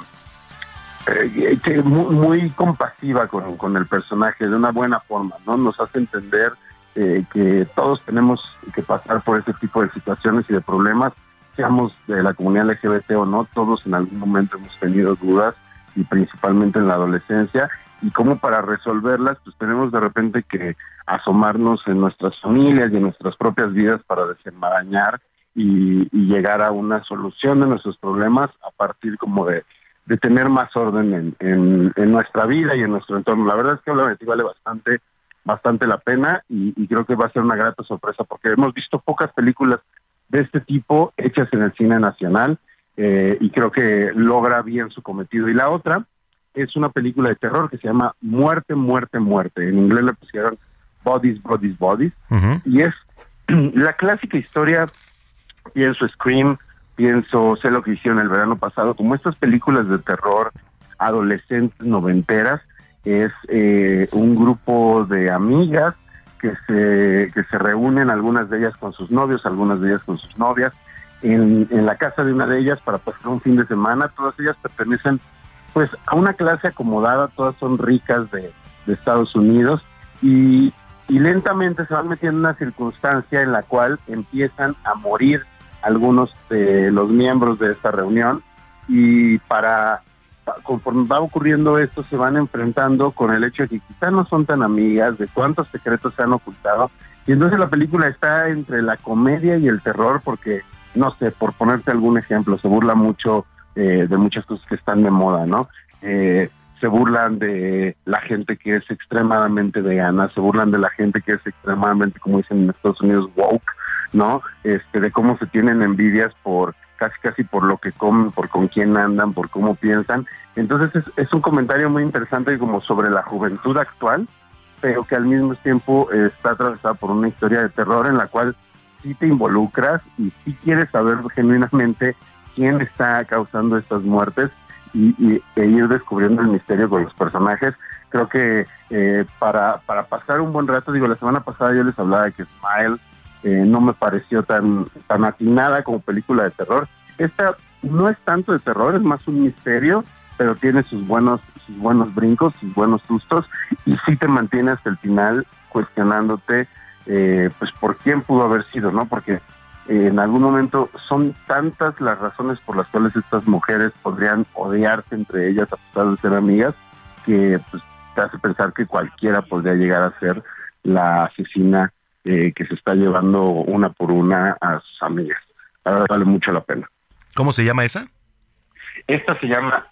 muy, muy compasiva con, el personaje de una buena forma, ¿no? Nos hace entender que todos tenemos que pasar por ese tipo de situaciones y de problemas, seamos de la comunidad LGBT o no, todos en algún momento hemos tenido dudas y principalmente en la adolescencia y como para resolverlas pues tenemos de repente que asomarnos en nuestras familias y en nuestras propias vidas para desenmarañar y, y llegar a una solución de nuestros problemas a partir como de de tener más orden en, en, nuestra vida y en nuestro entorno. La verdad es que obviamente vale bastante, bastante la pena y, creo que va a ser una grata sorpresa porque hemos visto pocas películas de este tipo hechas en el cine nacional eh, y creo que logra bien su cometido. Y la otra es una película de terror que se llama Muerte, Muerte, Muerte. En inglés le pusieron Bodies, Bodies, Bodies. Uh -huh. Y es la clásica historia, pienso, Scream, pienso, sé lo que hicieron el verano pasado, como estas películas de terror adolescentes noventeras, es eh, un grupo de amigas que se, que se reúnen, algunas de ellas con sus novios, algunas de ellas con sus novias, en, en la casa de una de ellas para pasar un fin de semana. Todas ellas pertenecen pues a una clase acomodada, todas son ricas de, de Estados Unidos y, y lentamente se van metiendo en una circunstancia en la cual empiezan a morir algunos de los miembros de esta reunión y para conforme va ocurriendo esto se van enfrentando con el hecho de que quizá no son tan amigas, de cuántos secretos se han ocultado y entonces la película está entre la comedia y el terror porque no sé, por ponerte algún ejemplo, se burla mucho eh, de muchas cosas que están de moda, ¿no? Eh, se burlan de la gente que es extremadamente vegana, se burlan de la gente que es extremadamente, como dicen en Estados Unidos, woke, ¿no? Este, de cómo se tienen envidias por casi casi por lo que comen, por con quién andan, por cómo piensan. Entonces es, es un comentario muy interesante como sobre la juventud actual, pero que al mismo tiempo está atravesada por una historia de terror en la cual sí te involucras y sí quieres saber genuinamente quién está causando estas muertes y, y e ir descubriendo el misterio con los personajes. Creo que eh, para, para pasar un buen rato, digo, la semana pasada yo les hablaba de que Smile eh, no me pareció tan, tan atinada como película de terror. Esta no es tanto de terror, es más un misterio, pero tiene sus buenos, sus buenos brincos, sus buenos sustos, y sí te mantiene hasta el final cuestionándote, eh, pues por quién pudo haber sido, ¿no? Porque eh, en algún momento son tantas las razones por las cuales estas mujeres podrían odiarse entre ellas a pesar de ser amigas, que pues, te hace pensar que cualquiera podría llegar a ser la asesina eh, que se está llevando una por una a sus amigas. Verdad vale mucho la pena. ¿Cómo se llama esa? Esta se llama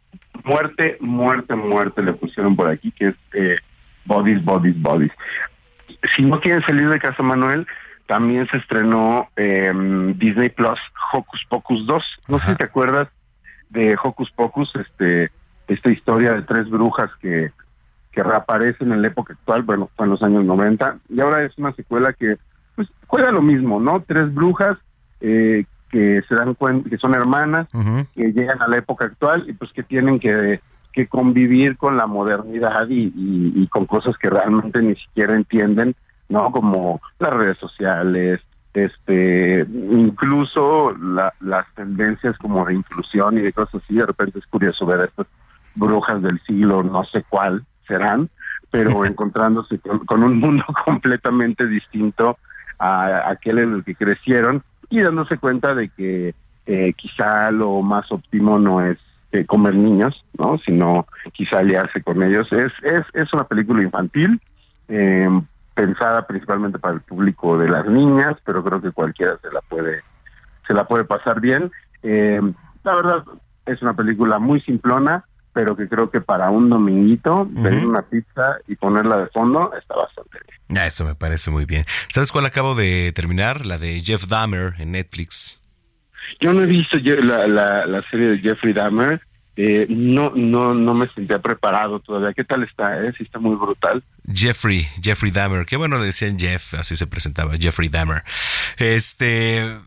Muerte, Muerte, Muerte, le pusieron por aquí, que es eh, Bodies, Bodies, Bodies. Si no quieren salir de casa, Manuel, también se estrenó eh, Disney Plus Hocus Pocus 2. No sé si te acuerdas de Hocus Pocus, este, esta historia de tres brujas que, que reaparecen en la época actual, bueno, fue en los años 90, y ahora es una secuela que pues juega lo mismo, ¿no? Tres brujas eh, que se dan cuenta que son hermanas, que llegan a la época actual y pues que tienen que, que convivir con la modernidad y, y, y con cosas que realmente ni siquiera entienden, ¿no? Como las redes sociales, este, incluso la- las tendencias como de inclusión y de cosas así, de repente es curioso ver a estas brujas del siglo no sé cuál serán, pero encontrándose con, con un mundo completamente distinto a aquel en el que crecieron y dándose cuenta de que eh, quizá lo más óptimo no es eh, comer niños, ¿no? Sino quizá aliarse con ellos. Es, es, es una película infantil, eh, pensada principalmente para el público de las niñas, pero creo que cualquiera se la puede, se la puede pasar bien. Eh, la verdad, es una película muy simplona, pero que creo que para un dominguito, pedir una pizza y ponerla de fondo está bastante bien. Ah, eso me parece muy bien. ¿Sabes cuál acabo de terminar? La de Jeff Dahmer en Netflix. Yo no he visto la, la serie de Jeffrey Dahmer, eh, no, no, no me sentía preparado todavía. ¿Qué tal está? Eh? Sí está muy brutal. Jeffrey, Jeffrey Dahmer. Qué bueno le decían Jeff, así se presentaba, Jeffrey Dahmer. Este.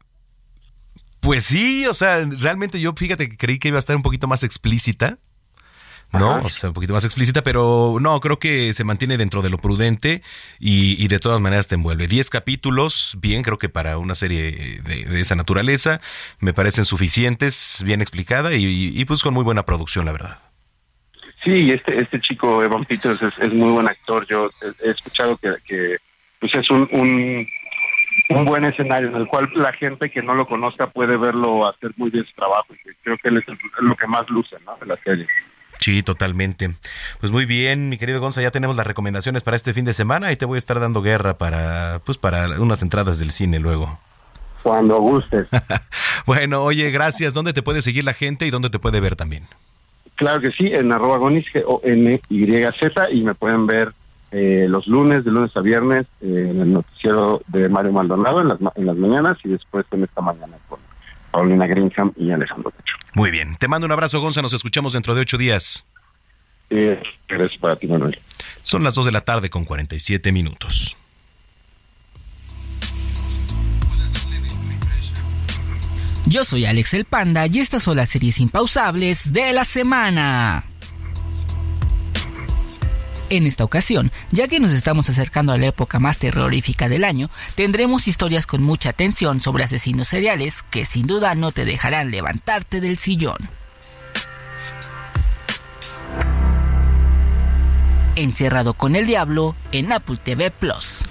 Pues sí, o sea, realmente yo fíjate que creí que iba a estar un poquito más explícita. ¿No? O sea, un poquito más explícita, pero no, creo que se mantiene dentro de lo prudente y, y de todas maneras te envuelve. Diez capítulos, bien, creo que para una serie de, de esa naturaleza me parecen suficientes, bien explicada y, y, pues con muy buena producción, la verdad. Sí, este, este chico Evan Peters es, es muy buen actor. Yo he, he escuchado que, que pues es un, un, un buen escenario en el cual la gente que no lo conozca puede verlo hacer muy bien su trabajo. Y creo que él es el- lo que más luce ¿no? de la serie. Sí, totalmente. Pues muy bien, mi querido Gonza, ya tenemos las recomendaciones para este fin de semana y te voy a estar dando guerra para, pues para unas entradas del cine luego. Cuando gustes. bueno, oye, gracias. ¿Dónde te puede seguir la gente y dónde te puede ver también? Claro que sí, en arroba gonis, G-O-N-Y-Z, y me pueden ver eh, los lunes, de lunes a viernes, eh, en el noticiero de Mario Maldonado en las, en las mañanas y después en esta mañana con Paulina Greenham y Alejandro Pecho. Muy bien. Te mando un abrazo, Gonza. Nos escuchamos dentro de ocho días. Eh, gracias para ti, Manuel. Son las dos de la tarde con 47 minutos. Yo soy Alex el Panda y estas son las series impausables de la semana. En esta ocasión, ya que nos estamos acercando a la época más terrorífica del año, tendremos historias con mucha tensión sobre asesinos seriales que sin duda no te dejarán levantarte del sillón. Encerrado con el Diablo en Apple TV Plus.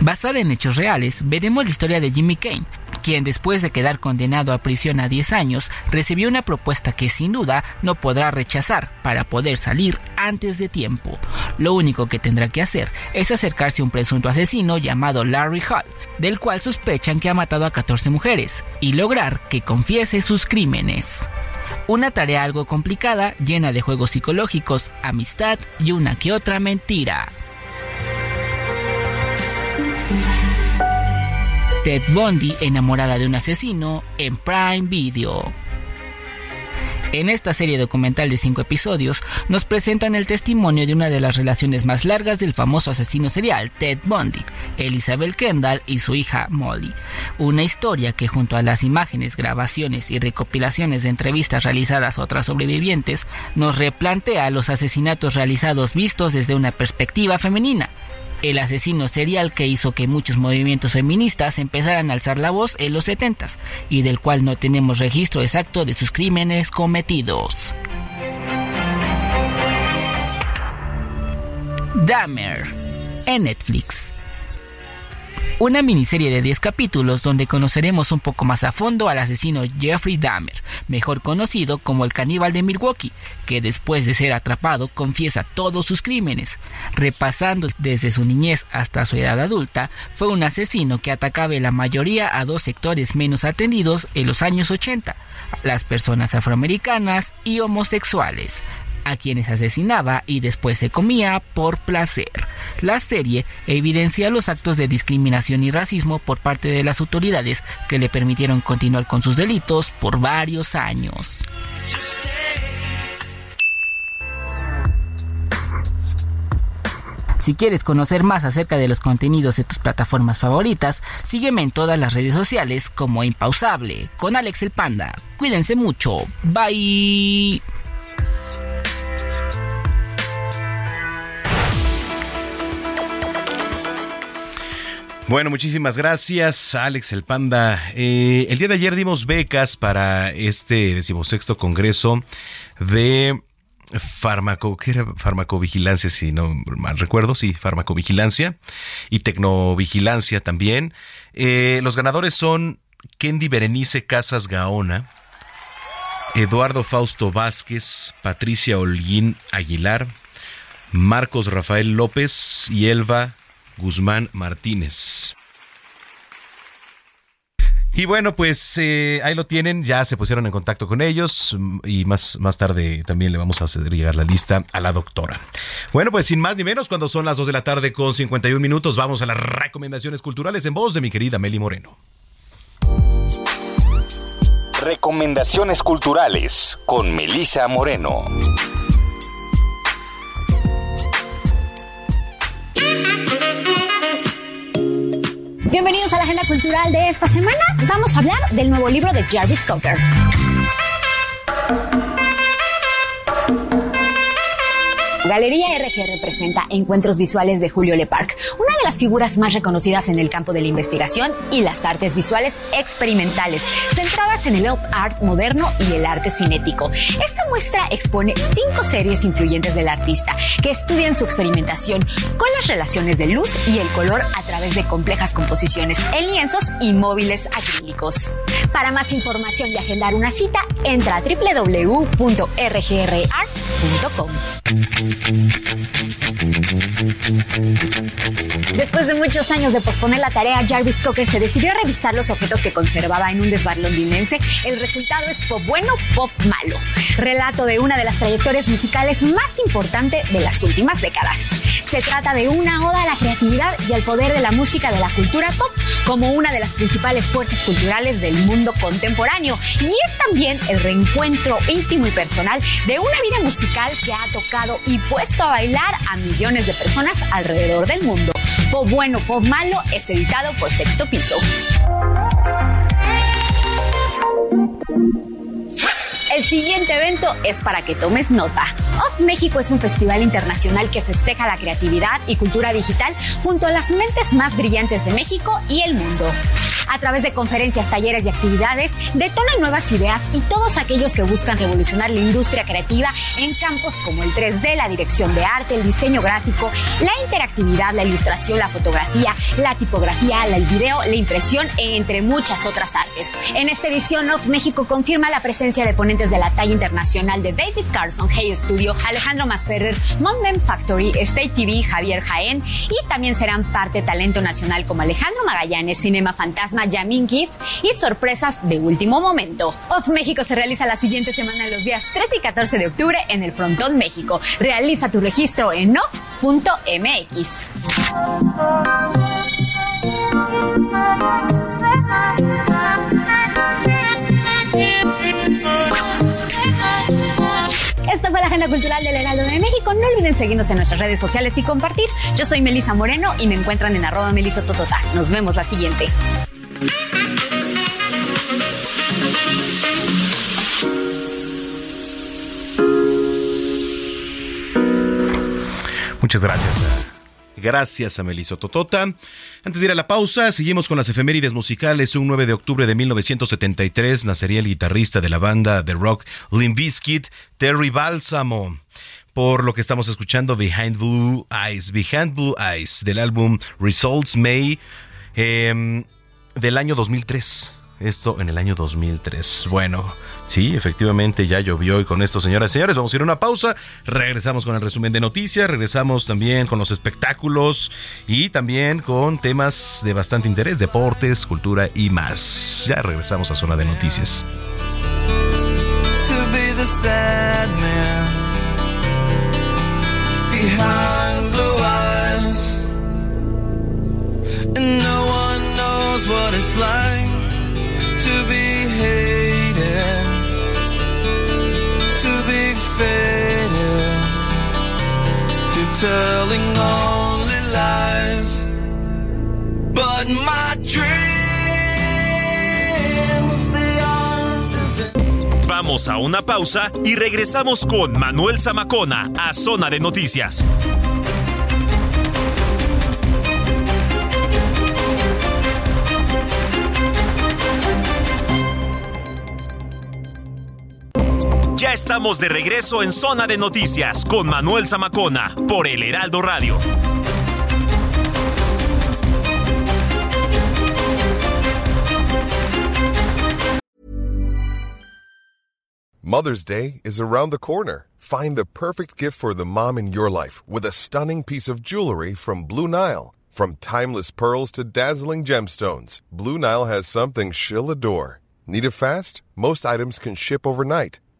Basada en hechos reales, veremos la historia de Jimmy Kane, quien después de quedar condenado a prisión a 10 años, recibió una propuesta que sin duda no podrá rechazar para poder salir antes de tiempo. Lo único que tendrá que hacer es acercarse a un presunto asesino llamado Larry Hall, del cual sospechan que ha matado a 14 mujeres, y lograr que confiese sus crímenes. Una tarea algo complicada, llena de juegos psicológicos, amistad y una que otra mentira. Ted Bundy enamorada de un asesino en Prime Video. En esta serie documental de cinco episodios nos presentan el testimonio de una de las relaciones más largas del famoso asesino serial Ted Bundy, Elizabeth Kendall y su hija Molly. Una historia que junto a las imágenes, grabaciones y recopilaciones de entrevistas realizadas a otras sobrevivientes nos replantea los asesinatos realizados vistos desde una perspectiva femenina. El asesino serial que hizo que muchos movimientos feministas empezaran a alzar la voz en los 70 y del cual no tenemos registro exacto de sus crímenes cometidos. Dahmer en Netflix una miniserie de 10 capítulos donde conoceremos un poco más a fondo al asesino Jeffrey Dahmer, mejor conocido como el caníbal de Milwaukee, que después de ser atrapado confiesa todos sus crímenes. Repasando desde su niñez hasta su edad adulta, fue un asesino que atacaba la mayoría a dos sectores menos atendidos en los años 80, las personas afroamericanas y homosexuales a quienes asesinaba y después se comía por placer. La serie evidencia los actos de discriminación y racismo por parte de las autoridades que le permitieron continuar con sus delitos por varios años. Si quieres conocer más acerca de los contenidos de tus plataformas favoritas, sígueme en todas las redes sociales como Impausable con Alex el Panda. Cuídense mucho. Bye. Bueno, muchísimas gracias, Alex el Panda. Eh, el día de ayer dimos becas para este decimosexto congreso de farmaco, ¿qué era? farmacovigilancia, si no mal recuerdo, sí, farmacovigilancia y tecnovigilancia también. Eh, los ganadores son Kendi Berenice Casas Gaona, Eduardo Fausto Vázquez, Patricia Holguín Aguilar, Marcos Rafael López y Elba Guzmán Martínez. Y bueno, pues eh, ahí lo tienen, ya se pusieron en contacto con ellos mm, y más, más tarde también le vamos a hacer llegar la lista a la doctora. Bueno, pues sin más ni menos, cuando son las 2 de la tarde con 51 minutos, vamos a las recomendaciones culturales en voz de mi querida Meli Moreno. Recomendaciones culturales con Melisa Moreno. Bienvenidos a la agenda cultural de esta semana. Vamos a hablar del nuevo libro de Jarvis Cocker. Galería RG representa Encuentros Visuales de Julio Leparc, una de las figuras más reconocidas en el campo de la investigación y las artes visuales experimentales, centradas en el art moderno y el arte cinético. Esta muestra expone cinco series influyentes del artista que estudian su experimentación con las relaciones de luz y el color a través de complejas composiciones en lienzos y móviles acrílicos. Para más información y agendar una cita, entra a www.rgrart.com. Después de muchos años de posponer la tarea, Jarvis Cocker se decidió a revisar los objetos que conservaba en un desván londinense. El resultado es pop bueno, pop malo. Relato de una de las trayectorias musicales más importantes de las últimas décadas. Se trata de una oda a la creatividad y al poder de la música de la cultura pop como una de las principales fuerzas culturales del mundo contemporáneo. Y es también el reencuentro íntimo y personal de una vida musical que ha tocado y puesto a bailar a millones de personas alrededor del mundo. Pop bueno, pop malo es editado por Sexto Piso. El siguiente evento es para que tomes nota. Off México es un festival internacional que festeja la creatividad y cultura digital junto a las mentes más brillantes de México y el mundo a través de conferencias, talleres y actividades, detonan nuevas ideas y todos aquellos que buscan revolucionar la industria creativa en campos como el 3D, la dirección de arte, el diseño gráfico, la interactividad, la ilustración, la fotografía, la tipografía, el video, la impresión, entre muchas otras artes. En esta edición, Off México confirma la presencia de ponentes de la talla internacional de David Carson, Hey Studio, Alejandro Masferrer, Montman Factory, State TV, Javier Jaén y también serán parte talento nacional como Alejandro Magallanes, Cinema Fantasma, Yamin Gif y sorpresas de último momento. Off México se realiza la siguiente semana los días 13 y 14 de octubre en el Frontón México. Realiza tu registro en off.mx. Esta fue la agenda cultural del Heraldo de México. No olviden seguirnos en nuestras redes sociales y compartir. Yo soy Melisa Moreno y me encuentran en arroba melisototota. Nos vemos la siguiente. Muchas gracias Gracias a Melissa Totota. Antes de ir a la pausa, seguimos con las efemérides musicales. Un 9 de octubre de 1973 nacería el guitarrista de la banda de rock Limp Bizkit, Terry Balsamo. Por lo que estamos escuchando Behind Blue Eyes, Behind Blue Eyes, del álbum Results May em, del año 2003. Esto en el año 2003. Bueno, sí, efectivamente ya llovió y con esto, señoras y señores, vamos a ir a una pausa. Regresamos con el resumen de noticias, regresamos también con los espectáculos y también con temas de bastante interés, deportes, cultura y más. Ya regresamos a Zona de Noticias. Knows what it's like to be hated, to be faded, to telling only lies. But my dreams, they Vamos a una pausa y regresamos con Manuel Zamacona a Zona de Noticias. Ya estamos de regreso en Zona de Noticias con Manuel Zamacona por El Heraldo Radio. Mother's Day is around the corner. Find the perfect gift for the mom in your life with a stunning piece of jewelry from Blue Nile. From timeless pearls to dazzling gemstones, Blue Nile has something she'll adore. Need it fast? Most items can ship overnight.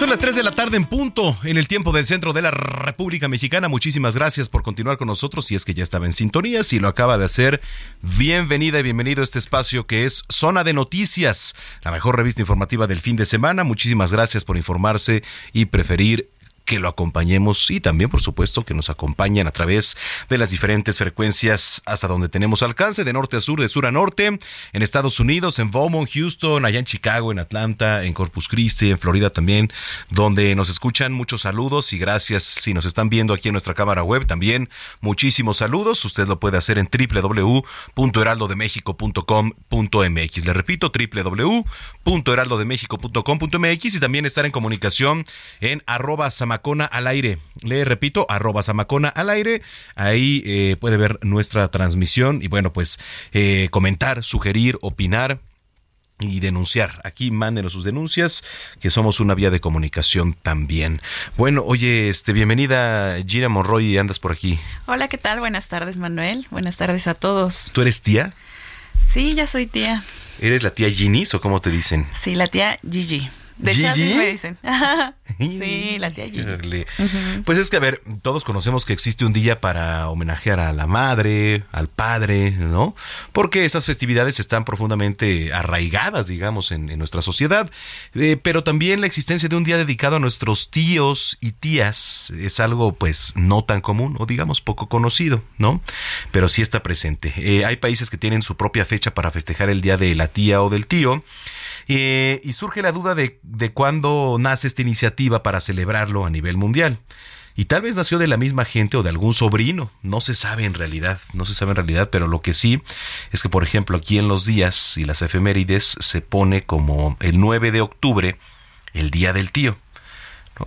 Son las 3 de la tarde en punto, en el tiempo del centro de la República Mexicana. Muchísimas gracias por continuar con nosotros. Si es que ya estaba en sintonía, si lo acaba de hacer, bienvenida y bienvenido a este espacio que es Zona de Noticias, la mejor revista informativa del fin de semana. Muchísimas gracias por informarse y preferir que lo acompañemos y también, por supuesto, que nos acompañen a través de las diferentes frecuencias hasta donde tenemos alcance, de norte a sur, de sur a norte, en Estados Unidos, en Beaumont, Houston, allá en Chicago, en Atlanta, en Corpus Christi, en Florida también, donde nos escuchan. Muchos saludos y gracias si nos están viendo aquí en nuestra cámara web también. Muchísimos saludos. Usted lo puede hacer en www.heraldodemexico.com.mx. Le repito, www.heraldodemexico.com.mx y también estar en comunicación en arroba samacona al aire. Le repito, arroba samacona al aire. Ahí eh, puede ver nuestra transmisión y bueno, pues eh, comentar, sugerir, opinar y denunciar. Aquí mándenos sus denuncias, que somos una vía de comunicación también. Bueno, oye, este, bienvenida Gina Monroy, andas por aquí. Hola, ¿qué tal? Buenas tardes, Manuel. Buenas tardes a todos. ¿Tú eres tía? Sí, ya soy tía. ¿Eres la tía Ginis o cómo te dicen? Sí, la tía Gigi. De hecho, me dicen. sí, la tía Gigi. Pues es que, a ver, todos conocemos que existe un día para homenajear a la madre, al padre, ¿no? Porque esas festividades están profundamente arraigadas, digamos, en, en nuestra sociedad. Eh, pero también la existencia de un día dedicado a nuestros tíos y tías es algo, pues, no tan común o, digamos, poco conocido, ¿no? Pero sí está presente. Eh, hay países que tienen su propia fecha para festejar el día de la tía o del tío. Eh, y surge la duda de, de cuándo nace esta iniciativa para celebrarlo a nivel mundial. Y tal vez nació de la misma gente o de algún sobrino, no se sabe en realidad, no se sabe en realidad, pero lo que sí es que, por ejemplo, aquí en los días y las efemérides se pone como el 9 de octubre el Día del Tío.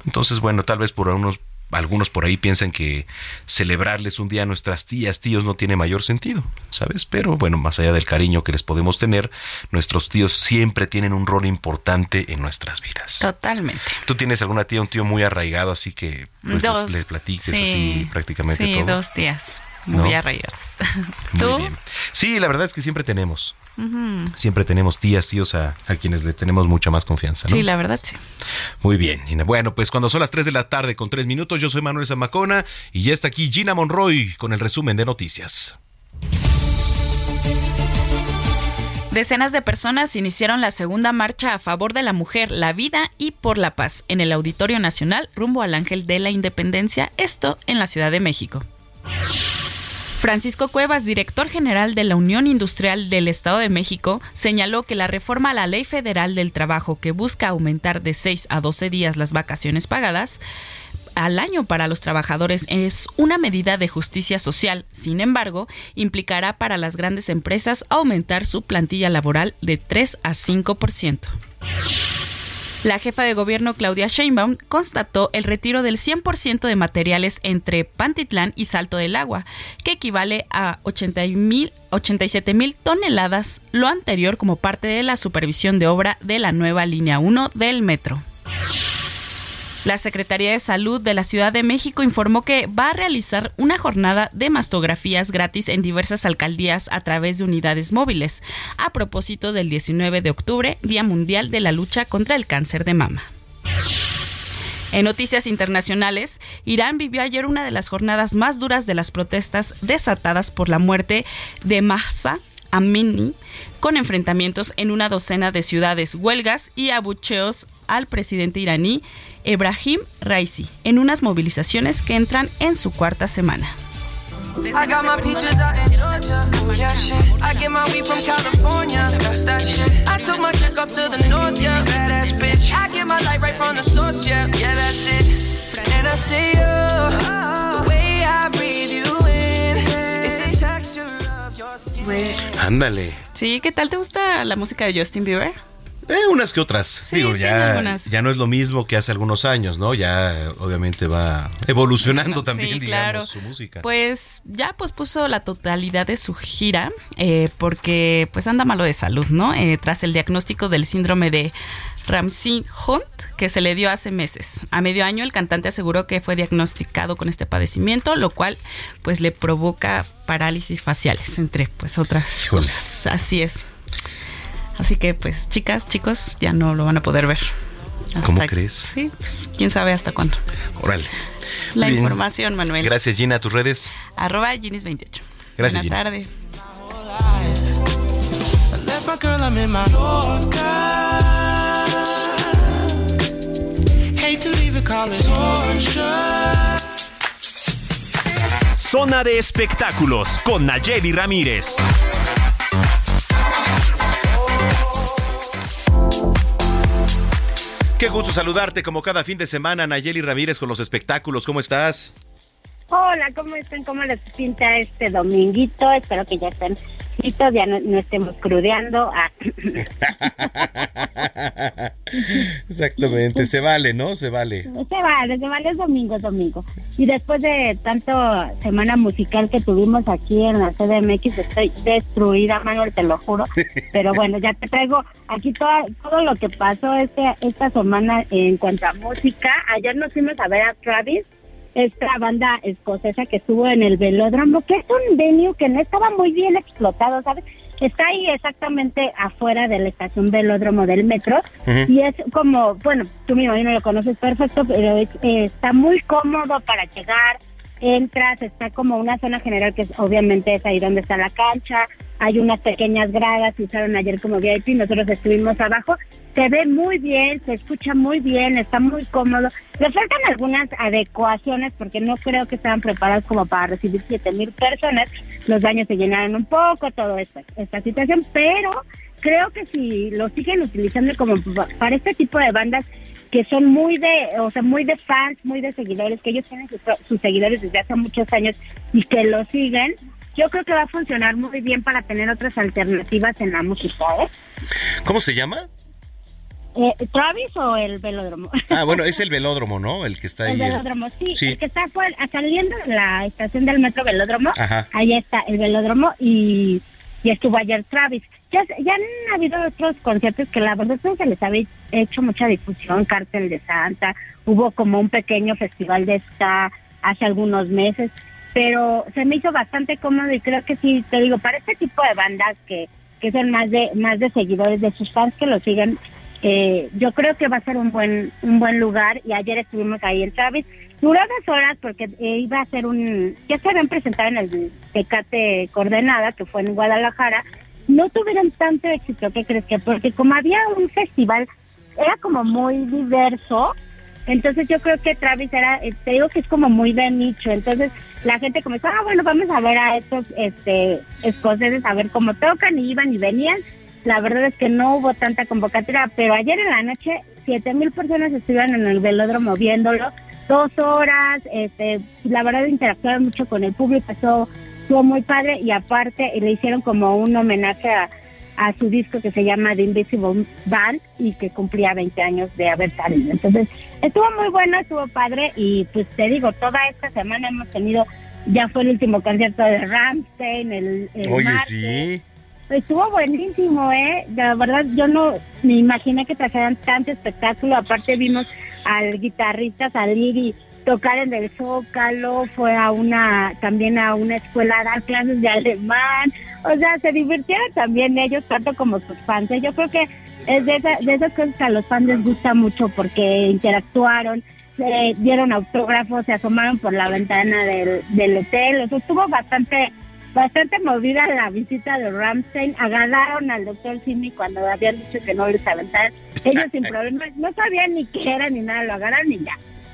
Entonces, bueno, tal vez por unos, algunos por ahí piensan que celebrarles un día a nuestras tías, tíos no tiene mayor sentido, ¿sabes? Pero bueno, más allá del cariño que les podemos tener, nuestros tíos siempre tienen un rol importante en nuestras vidas. Totalmente. ¿Tú tienes alguna tía, un tío muy arraigado, así que pues, les, Dos. les platiques Sí. así prácticamente Sí, todo? dos tías. Muy ¿No? arraigadas. Muy ¿Tú? bien. Sí, la verdad es que siempre tenemos. Siempre tenemos tías, tíos a, a quienes le tenemos mucha más confianza. ¿no? Sí, la verdad sí. Muy bien. Gina. Bueno, pues cuando son las 3 de la tarde con 3 minutos, yo soy Manuel Zamacona y ya está aquí Gina Monroy con el resumen de noticias. Decenas de personas iniciaron la segunda marcha a favor de la mujer, la vida y por la paz en el Auditorio Nacional rumbo al Ángel de la Independencia, esto en la Ciudad de México. Francisco Cuevas, director general de la Unión Industrial del Estado de México, señaló que la reforma a la Ley Federal del Trabajo que busca aumentar de 6 a 12 días las vacaciones pagadas al año para los trabajadores es una medida de justicia social. Sin embargo, implicará para las grandes empresas aumentar su plantilla laboral de 3 a 5%. La jefa de gobierno Claudia Sheinbaum constató el retiro del 100% de materiales entre Pantitlán y Salto del Agua, que equivale a 87 mil toneladas, lo anterior como parte de la supervisión de obra de la nueva línea 1 del metro. La Secretaría de Salud de la Ciudad de México informó que va a realizar una jornada de mastografías gratis en diversas alcaldías a través de unidades móviles, a propósito del 19 de octubre, Día Mundial de la Lucha contra el Cáncer de Mama. En noticias internacionales, Irán vivió ayer una de las jornadas más duras de las protestas desatadas por la muerte de Mahsa Amini, con enfrentamientos en una docena de ciudades, huelgas y abucheos al presidente iraní Ebrahim Raisi en unas movilizaciones que entran en su cuarta semana. I got my peaches out in Georgia. Yeah, shit. I get my weed from California. That's that shit. I took my chick up to the north, yeah. Badass bitch. I get my light right from the source, yeah. Yeah, that's it. And I see you. The way I breathe you in. It's the texture of your skin. Ándale. Sí, ¿qué tal te gusta la música de Justin Bieber? Eh, unas que otras. Digo, ya, ya no es lo mismo que hace algunos años, ¿no? Ya obviamente va evolucionando también, Sí, digamos, claro. su música. Pues ya pospuso la totalidad de su gira eh, porque pues anda malo de salud, ¿no? Eh, tras el diagnóstico del síndrome de Ramsey Hunt que se le dio hace meses. A medio año el cantante aseguró que fue diagnosticado con este padecimiento, lo cual pues le provoca parálisis faciales, entre pues otras Híjole. cosas. Así es. Así que pues chicas, chicos, ya no lo van a poder ver. ¿Cómo crees? Sí, pues, quién sabe hasta cuándo. Órale. La bien. información, Manuel. Gracias, Gina. ¿Tus redes? Arroba Ginis28. Gracias, Buena Gina. tarde. I left my girl, I'm in my Yorker. Hate to leave it, call it torture. Zona de espectáculos con Nayeli Ramírez. Qué gusto saludarte como cada fin de semana, Nayeli Ramírez, con los espectáculos. ¿Cómo estás? Hola, ¿cómo están? ¿Cómo les pinta este dominguito? Espero que ya estén listos, ya no, no estemos crudeando. Ah. Exactamente, se vale, ¿no? Se vale. Se vale, se vale, es domingo, es domingo. Y después de tanto semana musical que tuvimos aquí en la CDMX, estoy destruida, Manuel, te lo juro. Pero bueno, ya te traigo aquí toda, todo lo que pasó este, esta semana en cuanto a música. Ayer nos fuimos a ver a Travis, esta banda escocesa que estuvo en el velódromo, que es un venue que no estaba muy bien explotado, ¿sabes? Está ahí exactamente afuera de la estación velódromo del metro y es como, bueno, tú mismo no lo conoces perfecto, pero es- eh, está muy cómodo para llegar, entras, está como una zona general que es, obviamente es ahí donde está la cancha, hay unas pequeñas gradas que usaron ayer como VIP, nosotros estuvimos abajo, se ve muy bien, se escucha muy bien, está muy cómodo, le faltan algunas adecuaciones porque no creo que estaban preparados como para recibir siete mil personas, los baños se llenaron un poco, todo esta situación, pero creo que si lo siguen utilizando como pa- para este tipo de bandas que son muy de, o sea, muy de fans, muy de seguidores, que ellos tienen sus, sus seguidores desde hace muchos años y que lo siguen, yo creo que va a funcionar muy bien para tener otras alternativas en la música, ¿eh? ¿Cómo se llama? Eh, ¿Travis o el velódromo? Ah, bueno, es el velódromo, ¿no? El que está ahí. el velódromo, sí, Sí. el que está saliendo de la estación del metro velódromo, Ajá. ahí está el velódromo y, y estuvo ayer Travis. Ya, ya han habido otros conciertos que la verdad no se les había hecho mucha difusión, Cártel de Santa, hubo como un pequeño festival de ska hace algunos meses, pero se me hizo bastante cómodo y creo que sí, te digo, para este tipo de bandas que, que son más de, más de seguidores de sus fans que lo siguen, eh, yo creo que va a ser un buen un buen lugar y ayer estuvimos ahí en Travis. Duró dos horas porque eh, iba a ser un... Ya se habían presentado en el Tecate Coordenada, que fue en Guadalajara, no tuvieron tanto éxito, ¿qué crees que? Porque como había un festival, era como muy diverso, entonces yo creo que Travis era, eh, te digo que es como muy de nicho, entonces la gente comenzó, ah, bueno, vamos a ver a estos este, escoceses, a ver cómo tocan, y iban y venían. La verdad es que no hubo tanta convocatoria, pero ayer en la noche siete mil personas estuvieron en el velódromo viéndolo, dos horas, este, la verdad interactuaron mucho con el público, eso estuvo muy padre y aparte le hicieron como un homenaje a, a su disco que se llama The Invisible Band y que cumplía 20 años de haber salido. Entonces, estuvo muy bueno, estuvo padre y pues te digo, toda esta semana hemos tenido, ya fue el último concierto de Ramstein, el, el Oye, martes. sí. Estuvo buenísimo, ¿eh? La verdad, yo no me imaginé que trajeran tanto espectáculo. Aparte, vimos al guitarrista salir y tocar en el Zócalo. Fue a una, también a una escuela a dar clases de alemán. O sea, se divirtieron también ellos, tanto como sus fans. ¿eh? Yo creo que es de, esa- de esas cosas que a los fans les gusta mucho porque interactuaron, se dieron autógrafos, se asomaron por la ventana del, del hotel. O sea, estuvo bastante bastante movida la visita de Ramstein. Agarraron al doctor Simi cuando habían dicho que no les aventaran. Ellos sin problemas, no sabían ni qué era ni nada, lo agarraron y ya.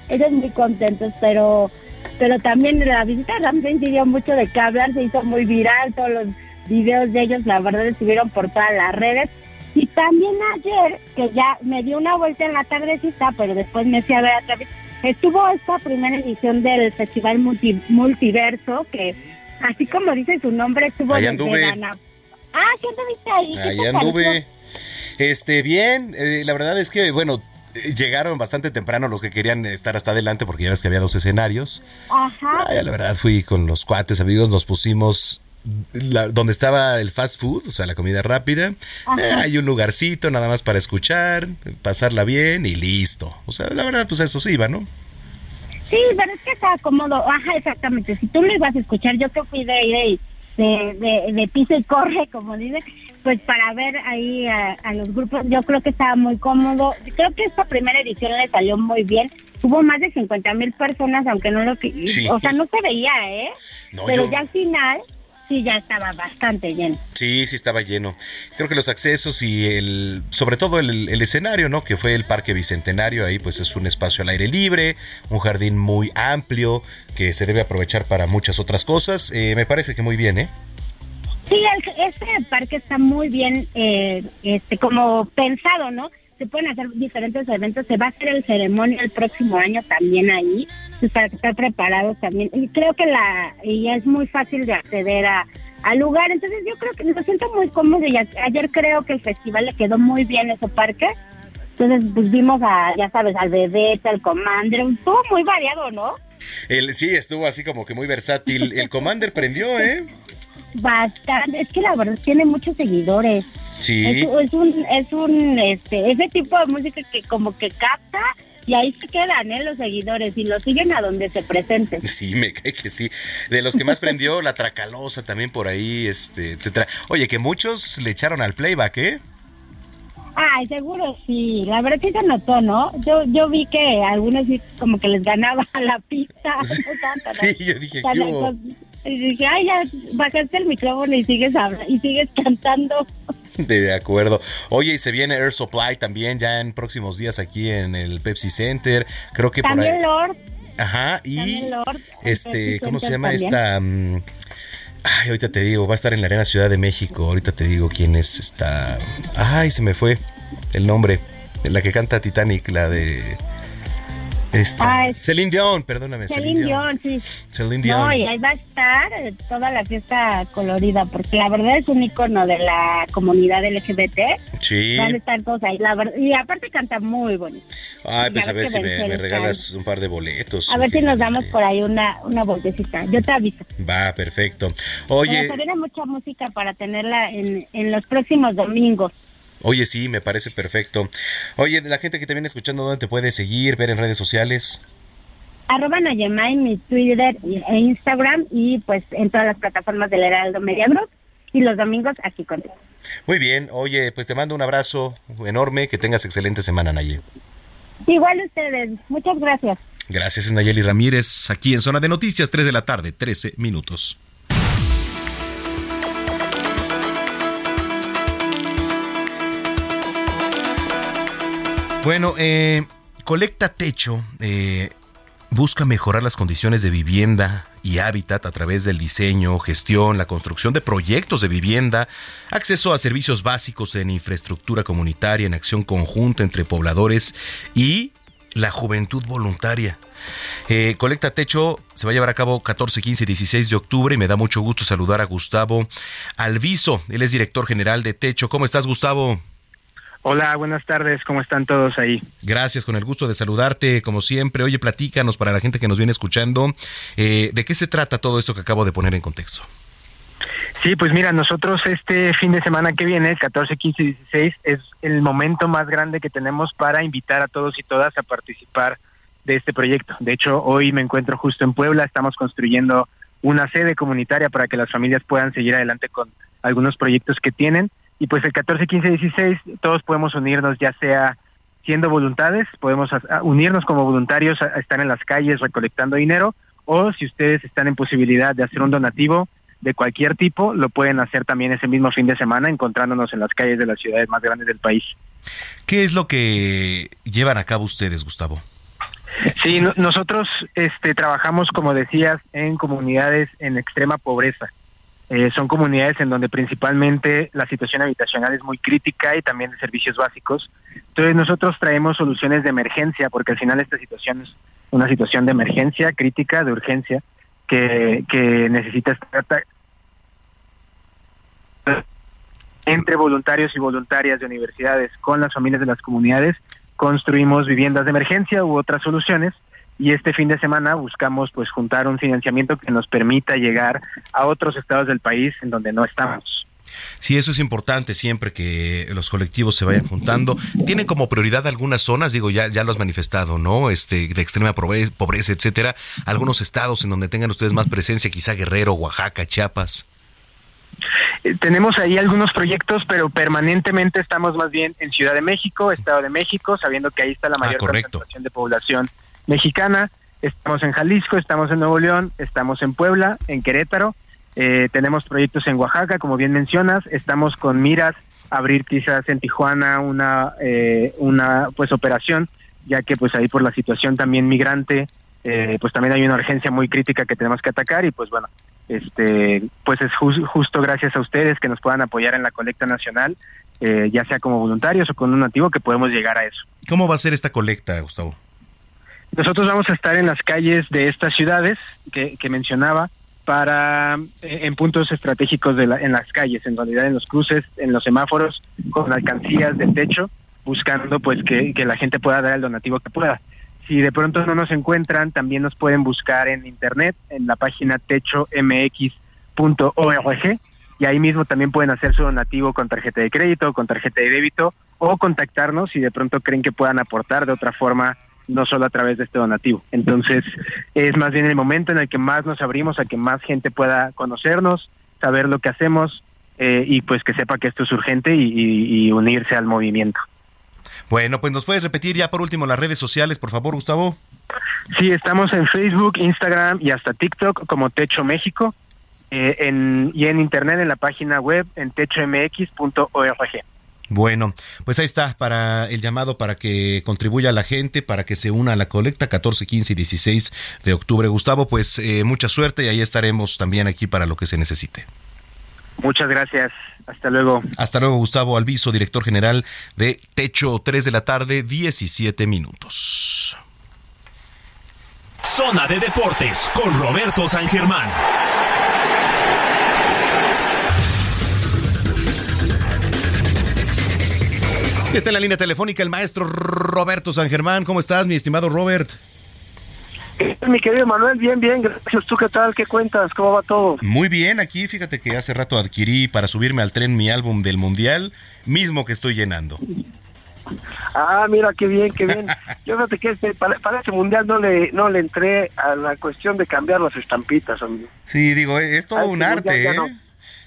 Ellos muy contentos, pero pero también la visita de Ramstein dio mucho de qué hablar, se hizo muy viral, todos los videos de ellos, la verdad, estuvieron por todas las redes. Y también ayer, que ya me dio una vuelta en la tardecita, pero después me fui a ver otra vez, estuvo esta primera edición del Festival Multi- Multiverso, que así como dice su nombre, estuvo desde anduve. Gana- Ah, ¿qué anduviste ahí? ¿Qué Ahí anduve. Este, bien, eh, la verdad es que, bueno, eh, llegaron bastante temprano los que querían estar hasta adelante porque ya ves que había dos escenarios. Ajá. Ay, la verdad fui con los cuates, amigos, nos pusimos la- donde estaba el fast food, o sea, la comida rápida. Eh, hay un lugarcito nada más para escuchar, pasarla bien y listo. O sea, la verdad, pues eso sí iba, ¿no? Sí, pero es que estaba cómodo. Ajá, exactamente. Si tú lo ibas a escuchar, yo que fui de de, de, de, de piso y corre, como dice, pues para ver ahí a, a los grupos, yo creo que estaba muy cómodo. Creo que esta primera edición le salió muy bien. Hubo más de 50 mil personas, aunque no lo. Sí. O sea, no se veía, ¿eh? No, pero yo- ya al final, sí, ya estaba bastante lleno. Sí, sí estaba lleno. Creo que los accesos y el, sobre todo el, el escenario, ¿no? Que fue el Parque Bicentenario, ahí pues es un espacio al aire libre, un jardín muy amplio que se debe aprovechar para muchas otras cosas. Eh, me parece que muy bien, ¿eh? Sí, el- este parque está muy bien, eh, este, como pensado, ¿no? Se pueden hacer diferentes eventos. Se va a hacer el ceremonia el próximo año también ahí, pues para estar preparados también. Y creo que la y es muy fácil de acceder a al lugar. Entonces yo creo que me siento muy cómodo y a- ayer creo que el festival le quedó muy bien ese parque. Entonces pues vimos a, ya sabes, al bebé, al commander, estuvo muy variado, ¿no? El, sí, estuvo así como que muy versátil. El Commander prendió, ¿eh? Bastante, es que la verdad tiene muchos seguidores. Sí. Es, es un, es un, este, ese tipo de música que como que capta y ahí se quedan, ¿eh? Los seguidores y lo siguen a donde se presenten. Sí, me cae que sí. De los que más prendió, la Tracalosa también por ahí, este, etcétera. Oye, que muchos le echaron al playback, ¿eh? Ay, seguro sí, la verdad que se notó, ¿no? Yo, yo vi que algunos sí como que les ganaba la pista. no tanto. Sí, yo dije, Tan- ¿qué hubo? Y dije, ay, ya bajaste el micrófono y sigues y sigues cantando. De acuerdo. Oye, y se viene Air Supply también ya en próximos días aquí en el Pepsi Center. Creo que por También ahí. Lord, Ajá, y Lord. este, ¿cómo se llama también. esta? mm, ay, ahorita te digo, va a estar en la Arena Ciudad de México. Ahorita te digo quién es esta. Ay, se me fue el nombre. La que canta Titanic, la de. Esta. Ah, es- Celine Dion, perdóname. Celine Dion, sí. Celine Dion. No, y ahí va a estar toda la fiesta colorida, porque la verdad es un icono de la comunidad LGBT. Sí. Van a estar todos ahí, la verdad. Y aparte canta muy bonito. Ay, pues a ver si me, regalas un par de boletos. A ver si nos damos por ahí una, una vueltecita. Yo te aviso. Va, perfecto. Pero Oye, se viene mucha música para tenerla en, en los próximos domingos. Oye, sí, me parece perfecto. Oye, la gente que te viene escuchando, ¿dónde te puede seguir, ver en redes sociales? Arroba Nayema en mi Twitter e Instagram y pues en todas las plataformas del Heraldo Media Group. Y los domingos aquí contigo. Muy bien, oye, pues te mando un abrazo enorme, que tengas excelente semana, Nayeli. Igual ustedes. Muchas gracias. Gracias, Nayeli Ramírez, aquí en Zona de Noticias, 3 de la tarde, 13 minutos. Bueno, eh, Colecta Techo eh, busca mejorar las condiciones de vivienda y hábitat a través del diseño, gestión, la construcción de proyectos de vivienda, acceso a servicios básicos en infraestructura comunitaria, en acción conjunta entre pobladores y la juventud voluntaria. Eh, Colecta Techo se va a llevar a cabo 14, 15 y 16 de octubre y me da mucho gusto saludar a Gustavo Alviso. Él es director general de Techo. ¿Cómo estás, Gustavo? Hola, buenas tardes, ¿cómo están todos ahí? Gracias, con el gusto de saludarte, como siempre. Oye, platícanos para la gente que nos viene escuchando, eh, ¿de qué se trata todo esto que acabo de poner en contexto? Sí, pues mira, nosotros este fin de semana que viene, 14, 15 y 16, es el momento más grande que tenemos para invitar a todos y todas a participar de este proyecto. De hecho, hoy me encuentro justo en Puebla, estamos construyendo una sede comunitaria para que las familias puedan seguir adelante con algunos proyectos que tienen y pues el 14, 15, 16 todos podemos unirnos, ya sea siendo voluntades, podemos unirnos como voluntarios a, estar en las calles recolectando dinero, o si ustedes están en posibilidad de hacer un donativo de cualquier tipo, lo pueden hacer también ese mismo fin de semana encontrándonos en las calles de las ciudades más grandes del país. ¿Qué es lo que llevan a cabo ustedes, Gustavo? Sí, nosotros este, trabajamos, como decías, en comunidades en extrema pobreza. Eh, son comunidades en donde principalmente la situación habitacional es muy crítica y también de servicios básicos. Entonces nosotros traemos soluciones de emergencia porque al final esta situación es una situación de emergencia crítica, de urgencia, que, que necesita estar entre voluntarios y voluntarias de universidades con las familias de las comunidades construimos viviendas de emergencia u otras soluciones y este fin de semana buscamos pues juntar un financiamiento que nos permita llegar a otros estados del país en donde no estamos. Sí, eso es importante siempre que los colectivos se vayan juntando. ¿Tienen como prioridad algunas zonas? Digo, ya, ya lo has manifestado, ¿no? Este, de extrema pobreza, pobreza, etcétera. Algunos estados en donde tengan ustedes más presencia, quizá Guerrero, Oaxaca, Chiapas. Eh, tenemos ahí algunos proyectos, pero permanentemente estamos más bien en Ciudad de México, Estado de México, sabiendo que ahí está la ah, mayor concentración de población mexicana. Estamos en Jalisco, estamos en Nuevo León, estamos en Puebla, en Querétaro. Eh, tenemos proyectos en Oaxaca, como bien mencionas. Estamos con miras a abrir quizás en Tijuana una eh, una pues operación, ya que pues ahí por la situación también migrante, eh, pues también hay una urgencia muy crítica que tenemos que atacar y pues bueno, este pues es justo gracias a ustedes que nos puedan apoyar en la colecta nacional, ya sea como voluntarios o con un nativo que podemos llegar a eso. ¿Cómo va a ser esta colecta, Gustavo? Nosotros vamos a estar en las calles de estas ciudades que, mencionaba para eh, en puntos estratégicos de en las calles, en realidad en los cruces, en los semáforos, con alcancías de techo, buscando pues que, la gente pueda dar el donativo que pueda. Si de pronto no nos encuentran, también nos pueden buscar en internet, en la página techomx.org, y ahí mismo también pueden hacer su donativo con tarjeta de crédito, con tarjeta de débito, o contactarnos si de pronto creen que puedan aportar de otra forma no solo a través de este donativo. Entonces, es más bien el momento en el que más nos abrimos a que más gente pueda conocernos, saber lo que hacemos eh, y pues que sepa que esto es urgente y, unirse al movimiento. Bueno, pues nos puedes repetir ya por último las redes sociales, por favor, Gustavo. Sí, estamos en Facebook, Instagram y hasta TikTok como Techo México eh, en, y en internet en la página web en techomx.org. Bueno, pues ahí está para el llamado para que contribuya la gente, para que se una a la colecta 14, 15 y 16 de octubre. Gustavo, pues eh, mucha suerte y ahí estaremos también aquí para lo que se necesite. Muchas gracias. Hasta luego. Hasta luego, Gustavo Alviso, director general de Techo 3 de la tarde, 17 minutos. Zona de Deportes con Roberto San Germán. Está en la línea telefónica el maestro Roberto San Germán. ¿Cómo estás, mi estimado Robert? Mi querido Manuel, bien, bien, gracias. ¿Tú qué tal? ¿Qué cuentas? ¿Cómo va todo? Muy bien, aquí fíjate que hace rato adquirí para subirme al tren mi álbum del Mundial, mismo que estoy llenando. Ah, mira, qué bien, qué bien. Yo fíjate que este, para, este Mundial no le, no le entré a la cuestión de cambiar las estampitas, amigo. Sí, digo, es todo un este arte, ¿eh?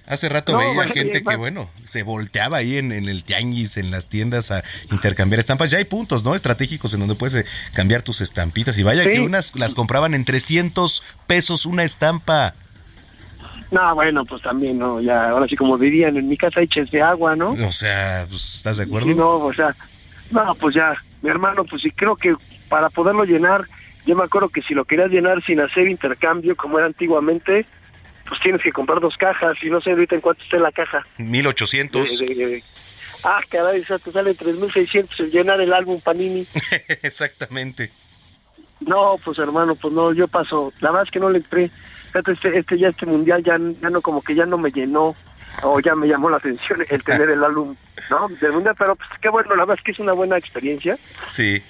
Hace rato veía gente que, bueno, se volteaba ahí en, el tianguis, en las tiendas a intercambiar estampas. Ya hay puntos, ¿no? Estratégicos en donde puedes eh, cambiar tus estampitas. Y vaya que unas las compraban en 300 pesos una estampa. No, bueno, pues también, ¿no? Ya, ahora sí, como dirían, en mi casa hay de agua, ¿no? O sea, pues, ¿estás de acuerdo? no, o sea, no, pues ya, mi hermano, pues sí creo que para poderlo llenar, yo me acuerdo que si lo querías llenar sin hacer intercambio como era antiguamente, pues tienes que comprar dos cajas y no sé ahorita en cuánto está la caja. 1800. ah, caray, o te sale 3600 el llenar el álbum Panini. Exactamente. No, pues hermano, pues no, yo paso. La verdad es que no le entré. Este, este ya este mundial ya, ya no como que ya no me llenó o ya me llamó la atención el tener el álbum, ¿no? Del mundial, pero pues qué bueno, la verdad es que es una buena experiencia. Sí.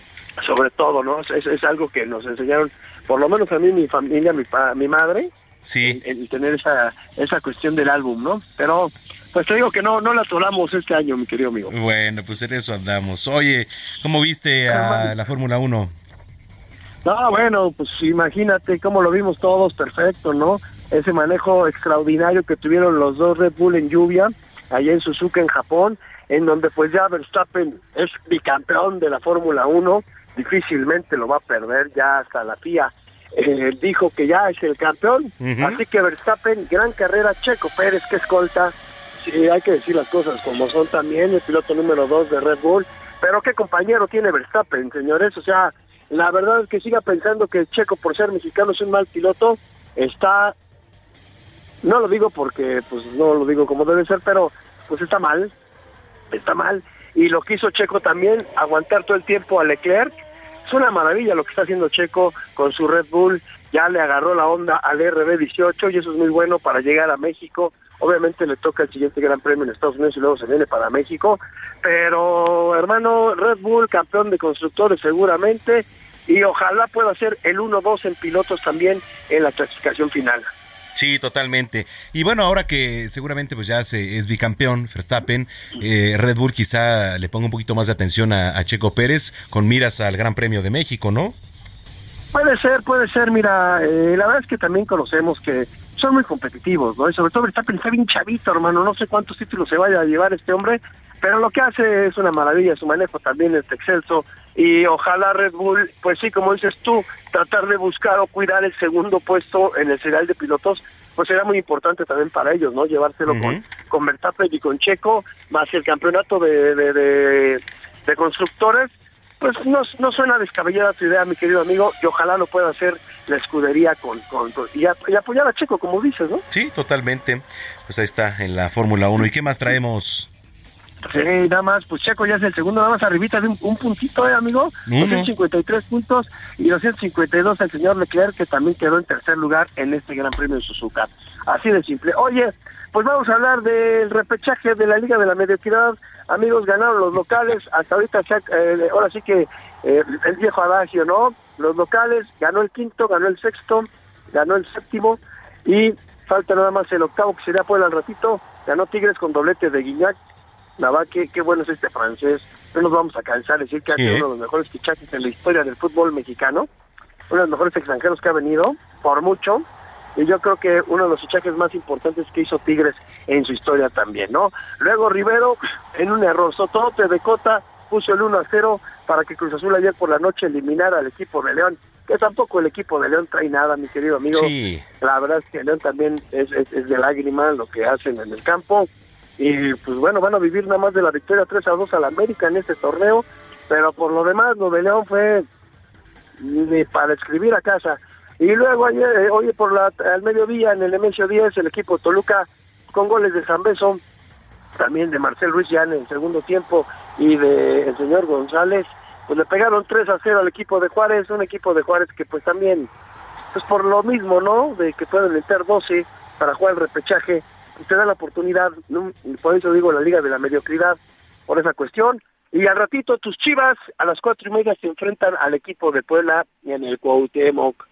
Sobre todo, ¿no? Es, es algo que nos enseñaron, por lo menos a mí, mi familia, mi, mi madre, sí. el, tener esa, esa cuestión del álbum, ¿no? Pero pues te digo que no, no la atoramos este año, mi querido amigo. Bueno, pues en eso andamos. Oye, ¿cómo viste a la Fórmula 1? No, bueno, pues imagínate cómo lo vimos todos, perfecto, ¿no? Ese manejo extraordinario que tuvieron los dos Red Bull en lluvia, allá en Suzuka, en Japón, en donde pues ya Verstappen es bicampeón de la Fórmula 1, difícilmente lo va a perder, ya hasta la FIA eh, dijo que ya es el campeón, así que Verstappen, gran carrera, Checo Pérez, que escolta, sí, hay que decir las cosas como son también, el piloto número 2 de Red Bull, pero qué compañero tiene Verstappen, señores, o sea, la verdad es que siga pensando que Checo por ser mexicano es un mal piloto, está, no lo digo porque pues no lo digo como debe ser, pero pues está mal, está mal. Y lo que hizo Checo también, aguantar todo el tiempo a Leclerc, es una maravilla lo que está haciendo Checo con su Red Bull, ya le agarró la onda al RB18 y eso es muy bueno para llegar a México. Obviamente le toca el siguiente Gran Premio en Estados Unidos y luego se viene para México. Pero hermano, Red Bull campeón de constructores seguramente y ojalá pueda ser el 1-2 en pilotos también en la clasificación final. Sí, totalmente. Y bueno, ahora que seguramente pues ya se, es bicampeón Verstappen, eh, Red Bull quizá le ponga un poquito más de atención a, Checo Pérez con miras al Gran Premio de México, ¿no? Puede ser, puede ser. Mira, eh, la verdad es que también conocemos que son muy competitivos, ¿no? Y sobre todo Verstappen está bien chavito, hermano. No sé cuántos títulos se vaya a llevar este hombre, pero lo que hace es una maravilla, su manejo también es excelso y ojalá Red Bull, pues sí, como dices tú, tratar de buscar o cuidar el segundo puesto en el serial de pilotos, pues será muy importante también para ellos, ¿no? Llevárselo con, con Verstappen y con Checo, más el campeonato de, de, constructores, pues no, no suena descabellada tu idea, mi querido amigo, y ojalá lo pueda hacer la escudería con, con, y, apoyar a Checo, como dices, ¿no? Sí, totalmente. Pues ahí está en la Fórmula 1. ¿Y qué más traemos? Sí, nada más, pues Checo ya es el segundo, nada más arribita de un, puntito, ¿eh, amigo? 253 puntos y 252 el señor Leclerc, que también quedó en tercer lugar en este Gran Premio de Suzuka. Así de simple. Oye, pues vamos a hablar del repechaje de la Liga de la Mediocridad. Amigos, ganaron los locales, hasta ahorita, eh, ahora sí que eh, el viejo adagio, ¿no? Los locales, ganó el quinto, ganó el sexto, ganó el séptimo y falta nada más el octavo que sería Puebla al ratito, ganó Tigres con doblete de Guiñac la qué, qué bueno es este francés. No nos vamos a cansar de decir que ha sido uno de los mejores fichajes en la historia del fútbol mexicano. Uno de los mejores extranjeros que ha venido, por mucho. Y yo creo que uno de los fichajes más importantes que hizo Tigres en su historia también, ¿no? Luego Rivero, en un error sotote de Cota, puso el 1 a 0 para que Cruz Azul ayer por la noche eliminara al equipo de León. Que tampoco el equipo de León trae nada, mi querido amigo. La verdad es que León también es, es, es de lágrimas lo que hacen en el campo y pues bueno, van a vivir nada más de la victoria 3 a 2 al América en este torneo, pero por lo demás lo de León fue ni para escribir a casa. Y luego ayer, eh, hoy por la, al mediodía en el Nemesio 10, el equipo Toluca con goles de San Beso, también de Marcel Ruiz ya en el segundo tiempo y de señor González, pues le pegaron 3 a 0 al equipo de Juárez, un equipo de Juárez que pues también, pues por lo mismo, ¿no? De que pueden meter 12 para jugar el repechaje, usted da la oportunidad, por eso digo la Liga de la Mediocridad, por esa cuestión. Y al ratito tus chivas a las cuatro y media se enfrentan al equipo de Puebla y en el Cuauhtémoc.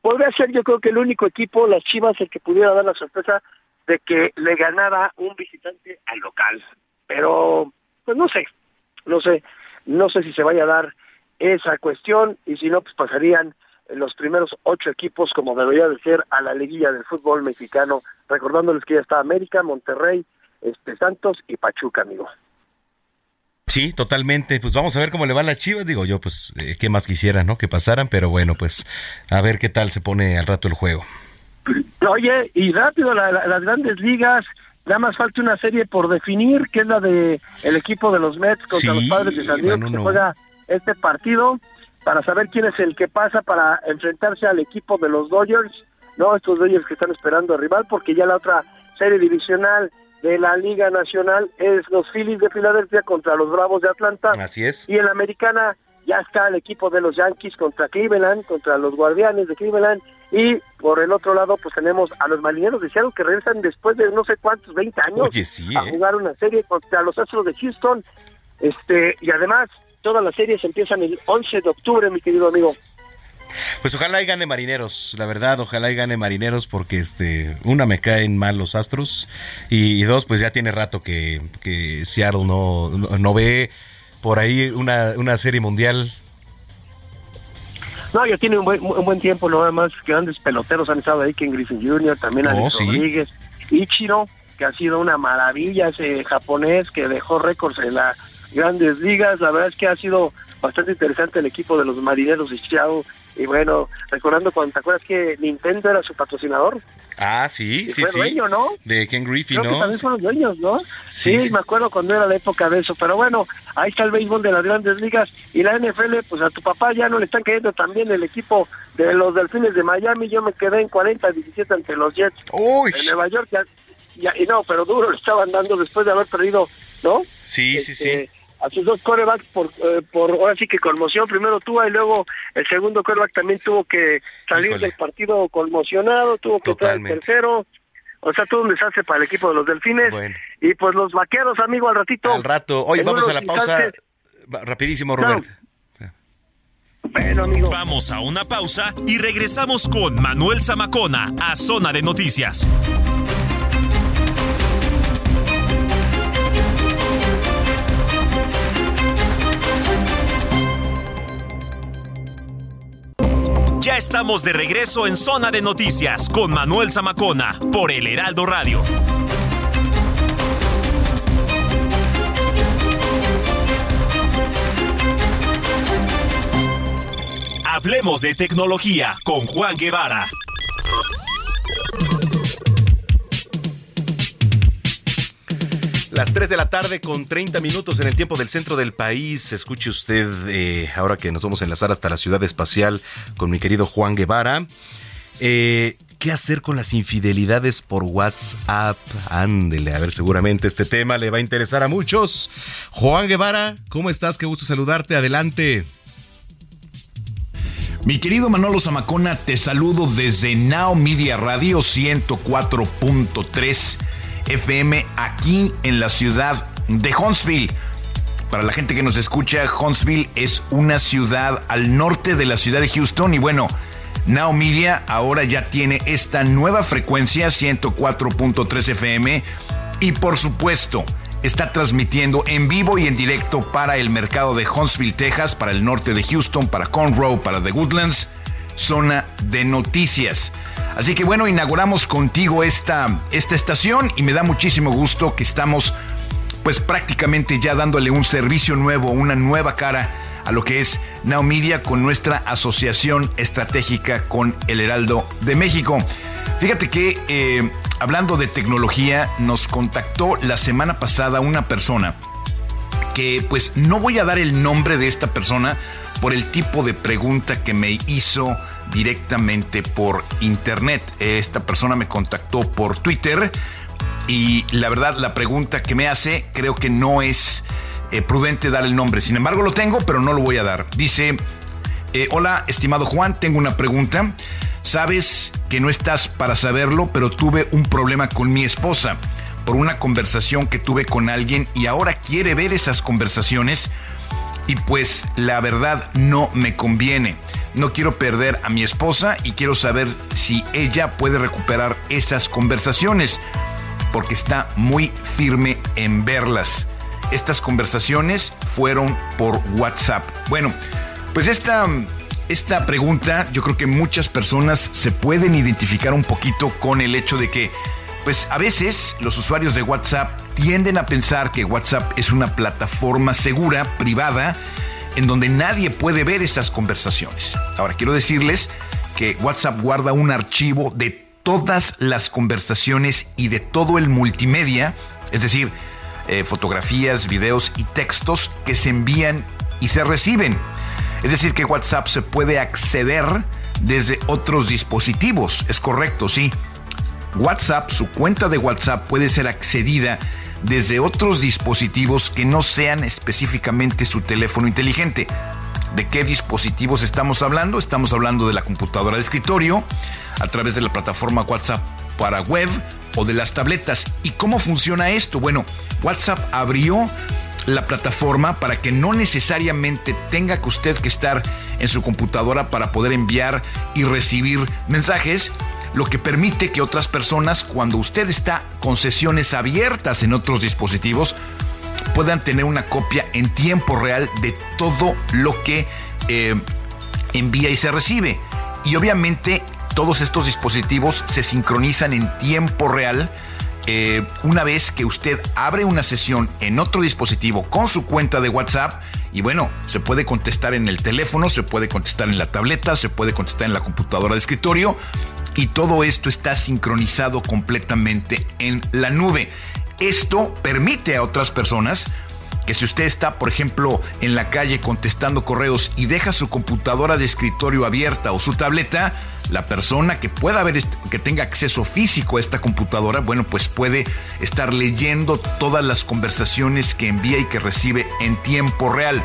Podría ser yo creo que el único equipo, las chivas, el que pudiera dar la sorpresa de que le ganara un visitante al local. Pero, pues no sé, no sé, no sé si se vaya a dar esa cuestión y si no, pues pasarían los primeros ocho equipos como debería de ser a la liguilla del fútbol mexicano, recordándoles que ya está América, Monterrey, este Santos y Pachuca, amigo. Sí, totalmente. Pues vamos a ver cómo le van las Chivas. Digo yo, pues, eh, qué más quisiera, ¿no? Que pasaran, pero bueno, pues, a ver qué tal se pone al rato el juego. Oye, y rápido, las grandes ligas, nada más falta una serie por definir, que es la de el equipo de los Mets contra los Padres de San Diego, que se juega este partido para saber quién es el que pasa para enfrentarse al equipo de los Dodgers, no estos Dodgers que están esperando a rival, porque ya la otra serie divisional de la Liga Nacional es los Phillies de Filadelfia contra los Bravos de Atlanta. Así es. Y en la Americana ya está el equipo de los Yankees contra Cleveland, contra los Guardianes de Cleveland. Y por el otro lado, pues tenemos a los Marineros de Seattle que regresan después de no sé cuántos, 20 años Oye, sí, a ¿eh? jugar una serie contra los Astros de Houston. Este, y además, todas las series empiezan el 11 de octubre, mi querido amigo. Pues ojalá y gane Marineros, la verdad, ojalá y gane Marineros porque este, una me caen mal los Astros y, y dos, pues ya tiene rato que, que Seattle no, no, no ve por ahí una, una serie mundial. No, ya tiene un buen, un buen tiempo, nada más grandes peloteros han estado ahí, Ken Griffin Jr., también Oh, Alex sí. Rodríguez, Ichiro, que ha sido una maravilla, ese japonés que dejó récords en las grandes ligas, la verdad es que ha sido bastante interesante el equipo de los marineros de Seattle, y bueno, recordando cuando te acuerdas que Nintendo era su patrocinador, Ah, sí, Y sí, fue sí. dueño, ¿no? De Ken Griffey, Creo que ¿no? también fueron dueños, ¿no? Sí, Sí, sí. me acuerdo cuando era la época de eso. Pero bueno, ahí está el béisbol de las grandes ligas. Y la NFL, pues a tu papá ya no le están cayendo también el equipo de los Delfines de Miami. Yo me quedé en 40-17 ante los Jets de Nueva York. Ya, ya- y no, pero duro le estaban dando después de haber perdido, ¿no? Sí, sí, sí. A sus dos corebacks por, eh, por, ahora sí que conmoción. Primero Tua y luego el segundo coreback también tuvo que salir Híjole. del partido conmocionado, tuvo que entrar el tercero. O sea, todo un desastre para el equipo de los delfines. Y pues los vaqueros, amigo, al ratito. Al rato. Oye, en vamos a la pausa. instantes. Rapidísimo, Robert. Vamos a una pausa y regresamos con Manuel Zamacona a Zona de Noticias. Ya estamos de regreso en Zona de Noticias con Manuel Zamacona por el Heraldo Radio. Hablemos de tecnología con Juan Guevara. Las 3 de la tarde con 30 minutos en el tiempo del centro del país. Escuche usted, eh, ahora que nos vamos a enlazar hasta la ciudad espacial con mi querido Juan Guevara. Eh, ¿Qué hacer con las infidelidades por WhatsApp? Ándele, a ver, seguramente este tema le va a interesar a muchos. Juan Guevara, ¿cómo estás? Qué gusto saludarte. Adelante. Mi querido Manolo Zamacona, te saludo desde Now Media Radio 104.3 FM aquí en la ciudad de Huntsville. Para la gente que nos escucha, Huntsville es una ciudad al norte de la ciudad de Houston y bueno, Now Media ahora ya tiene esta nueva frecuencia 104.3 FM y por supuesto está transmitiendo en vivo y en directo para el mercado de Huntsville, Texas, para el norte de Houston, para Conroe, para The Woodlands, zona de noticias. Así que bueno, inauguramos contigo esta, esta estación y me da muchísimo gusto que estamos pues prácticamente ya dándole un servicio nuevo, una nueva cara a lo que es Now Media con nuestra asociación estratégica con el Heraldo de México. Fíjate que eh, hablando de tecnología, nos contactó la semana pasada una persona que pues no voy a dar el nombre de esta persona por el tipo de pregunta que me hizo directamente por internet. Esta persona me contactó por Twitter y la verdad la pregunta que me hace creo que no es eh, prudente dar el nombre. Sin embargo lo tengo, pero no lo voy a dar. Dice, eh, hola estimado Juan, tengo una pregunta. Sabes que no estás para saberlo, pero tuve un problema con mi esposa por una conversación que tuve con alguien y ahora quiere ver esas conversaciones y pues la verdad no me conviene. No quiero perder a mi esposa y quiero saber si ella puede recuperar esas conversaciones porque está muy firme en verlas. Estas conversaciones fueron por WhatsApp. Bueno, pues esta, esta pregunta yo creo que muchas personas se pueden identificar un poquito con el hecho de que pues a veces los usuarios de WhatsApp tienden a pensar que WhatsApp es una plataforma segura, privada, en donde nadie puede ver esas conversaciones. Ahora, quiero decirles que WhatsApp guarda un archivo de todas las conversaciones y de todo el multimedia, es decir, eh, fotografías, videos y textos que se envían y se reciben. Es decir, que WhatsApp se puede acceder desde otros dispositivos. Es correcto, sí. WhatsApp, su cuenta de WhatsApp puede ser accedida desde otros dispositivos que no sean específicamente su teléfono inteligente. ¿De qué dispositivos estamos hablando? Estamos hablando de la computadora de escritorio, a través de la plataforma WhatsApp para web o de las tabletas. ¿Y cómo funciona esto? Bueno, WhatsApp abrió la plataforma para que no necesariamente tenga que usted que estar en su computadora para poder enviar y recibir mensajes, lo que permite que otras personas, cuando usted está con sesiones abiertas en otros dispositivos, puedan tener una copia en tiempo real de todo lo que eh, envía y se recibe. Y obviamente todos estos dispositivos se sincronizan en tiempo real. Eh, una vez que usted abre una sesión en otro dispositivo con su cuenta de WhatsApp, y bueno, se puede contestar en el teléfono, se puede contestar en la tableta, se puede contestar en la computadora de escritorio, y todo esto está sincronizado completamente en la nube. Esto permite a otras personas que si usted está, por ejemplo, en la calle contestando correos y deja su computadora de escritorio abierta o su tableta, la persona que pueda ver, que tenga acceso físico a esta computadora, bueno, pues puede estar leyendo todas las conversaciones que envía y que recibe en tiempo real.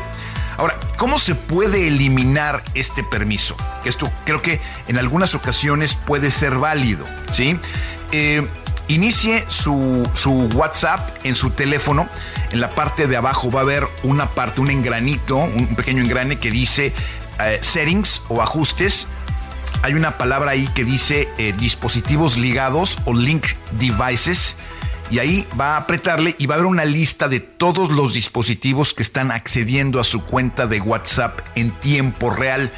Ahora, ¿cómo se puede eliminar este permiso? Esto creo que en algunas ocasiones puede ser válido, ¿sí? Eh, Inicie su, WhatsApp en su teléfono. En la parte de abajo va a haber una parte, un engranito, un pequeño engrane que dice eh, settings o ajustes. Hay una palabra ahí que dice eh, dispositivos ligados o link devices. Y ahí va a apretarle y va a haber una lista de todos los dispositivos que están accediendo a su cuenta de WhatsApp en tiempo real.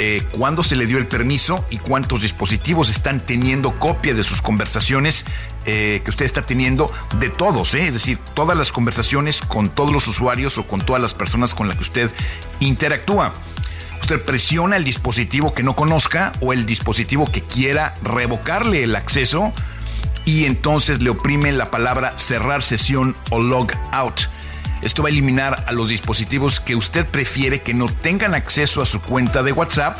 Eh, cuándo se le dio el permiso y cuántos dispositivos están teniendo copia de sus conversaciones eh, que usted está teniendo de todos, ¿eh? es decir, todas las conversaciones con todos los usuarios o con todas las personas con las que usted interactúa. Usted presiona el dispositivo que no conozca o el dispositivo que quiera revocarle el acceso y entonces le oprime la palabra cerrar sesión o log out. Esto va a eliminar a los dispositivos que usted prefiere que no tengan acceso a su cuenta de WhatsApp.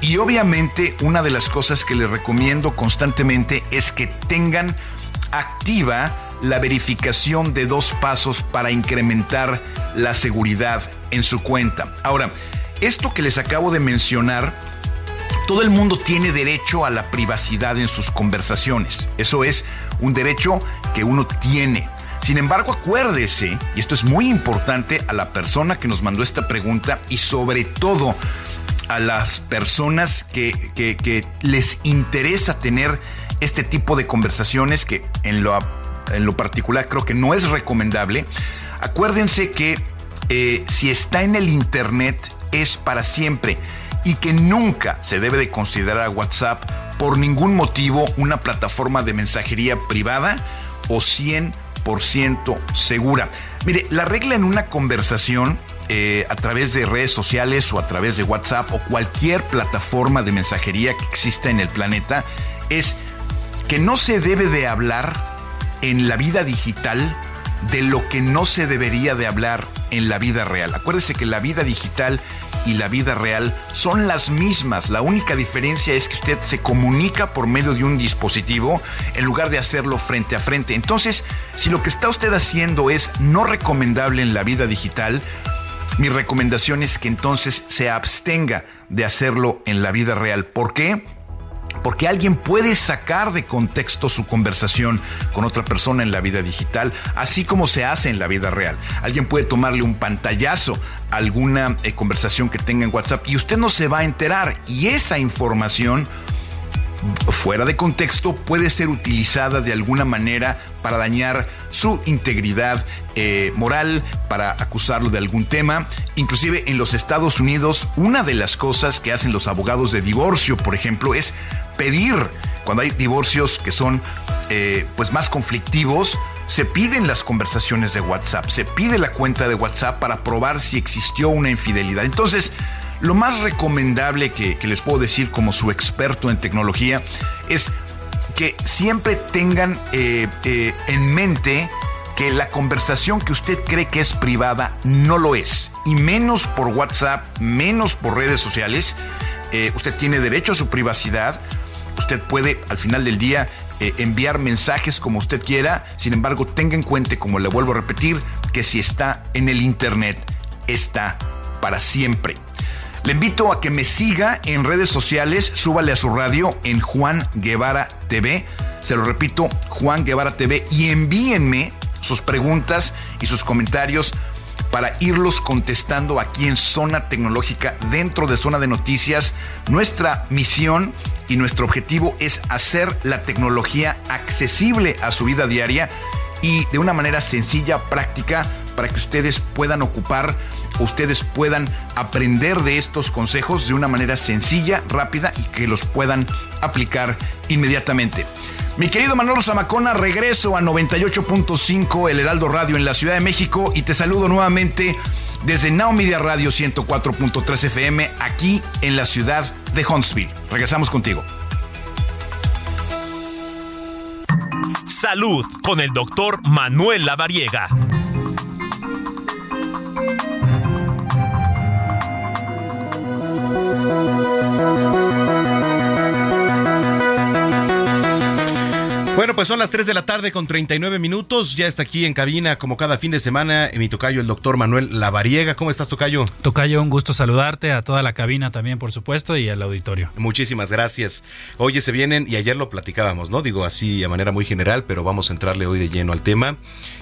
Y obviamente una de las cosas que le recomiendo constantemente es que tengan activa la verificación de dos pasos para incrementar la seguridad en su cuenta. Ahora, esto que les acabo de mencionar, todo el mundo tiene derecho a la privacidad en sus conversaciones. Eso es un derecho que uno tiene. Sin embargo, acuérdese, y esto es muy importante a la persona que nos mandó esta pregunta y sobre todo a las personas que, les interesa tener este tipo de conversaciones que en lo, en lo particular creo que no es recomendable. Acuérdense que eh, si está en el Internet es para siempre y que nunca se debe de considerar a WhatsApp por ningún motivo una plataforma de mensajería privada o 100 segura. Mire, la regla en una conversación eh, a través de redes sociales o a través de WhatsApp o cualquier plataforma de mensajería que exista en el planeta es que no se debe de hablar en la vida digital de lo que no se debería de hablar en la vida real. Acuérdese que la vida digital y la vida real son las mismas. La única diferencia es que usted se comunica por medio de un dispositivo en lugar de hacerlo frente a frente. Entonces, si lo que está usted haciendo es no recomendable en la vida digital, mi recomendación es que entonces se abstenga de hacerlo en la vida real. ¿Por qué? Porque alguien puede sacar de contexto su conversación con otra persona en la vida digital, así como se hace en la vida real. Alguien puede tomarle un pantallazo a alguna eh, conversación que tenga en WhatsApp y usted no se va a enterar y esa información fuera de contexto puede ser utilizada de alguna manera para dañar su integridad eh, moral, para acusarlo de algún tema. Inclusive en los Estados Unidos, una de las cosas que hacen los abogados de divorcio, por ejemplo, es pedir, cuando hay divorcios que son eh, pues más conflictivos, se piden las conversaciones de WhatsApp, se pide la cuenta de WhatsApp para probar si existió una infidelidad. Entonces, lo más recomendable que, les puedo decir como su experto en tecnología es que siempre tengan eh, eh, en mente que la conversación que usted cree que es privada no lo es, y menos por WhatsApp, menos por redes sociales. Eh, usted tiene derecho a su privacidad, usted puede al final del día enviar mensajes como usted quiera, sin embargo tenga en cuenta, como le vuelvo a repetir, que si está en el Internet, está para siempre. Le invito a que me siga en redes sociales, súbale a su radio en Juan Guevara TV. Se lo repito, Juan Guevara TV y envíenme sus preguntas y sus comentarios para irlos contestando aquí en Zona Tecnológica dentro de Zona de Noticias. Nuestra misión y nuestro objetivo es hacer la tecnología accesible a su vida diaria y de una manera sencilla, práctica, para que ustedes puedan ocupar, ustedes puedan aprender de estos consejos de una manera sencilla, rápida y que los puedan aplicar inmediatamente. Mi querido Manolo Zamacona, regreso a 98.5 El Heraldo Radio en la Ciudad de México y te saludo nuevamente desde Now Media Radio 104.3 FM aquí en la ciudad de Huntsville. Regresamos contigo. Salud con el doctor Manuel Lavariega. Bueno, pues son las 3 de la tarde con 39 minutos. Ya está aquí en cabina, como cada fin de semana, mi tocayo, el doctor Manuel Lavariega. ¿Cómo estás, tocayo? Tocayo, un gusto saludarte, a toda la cabina también, por supuesto, y al auditorio. Muchísimas gracias. Oye, se vienen, y ayer lo platicábamos, ¿no? Digo así a manera muy general, pero vamos a entrarle hoy de lleno al tema.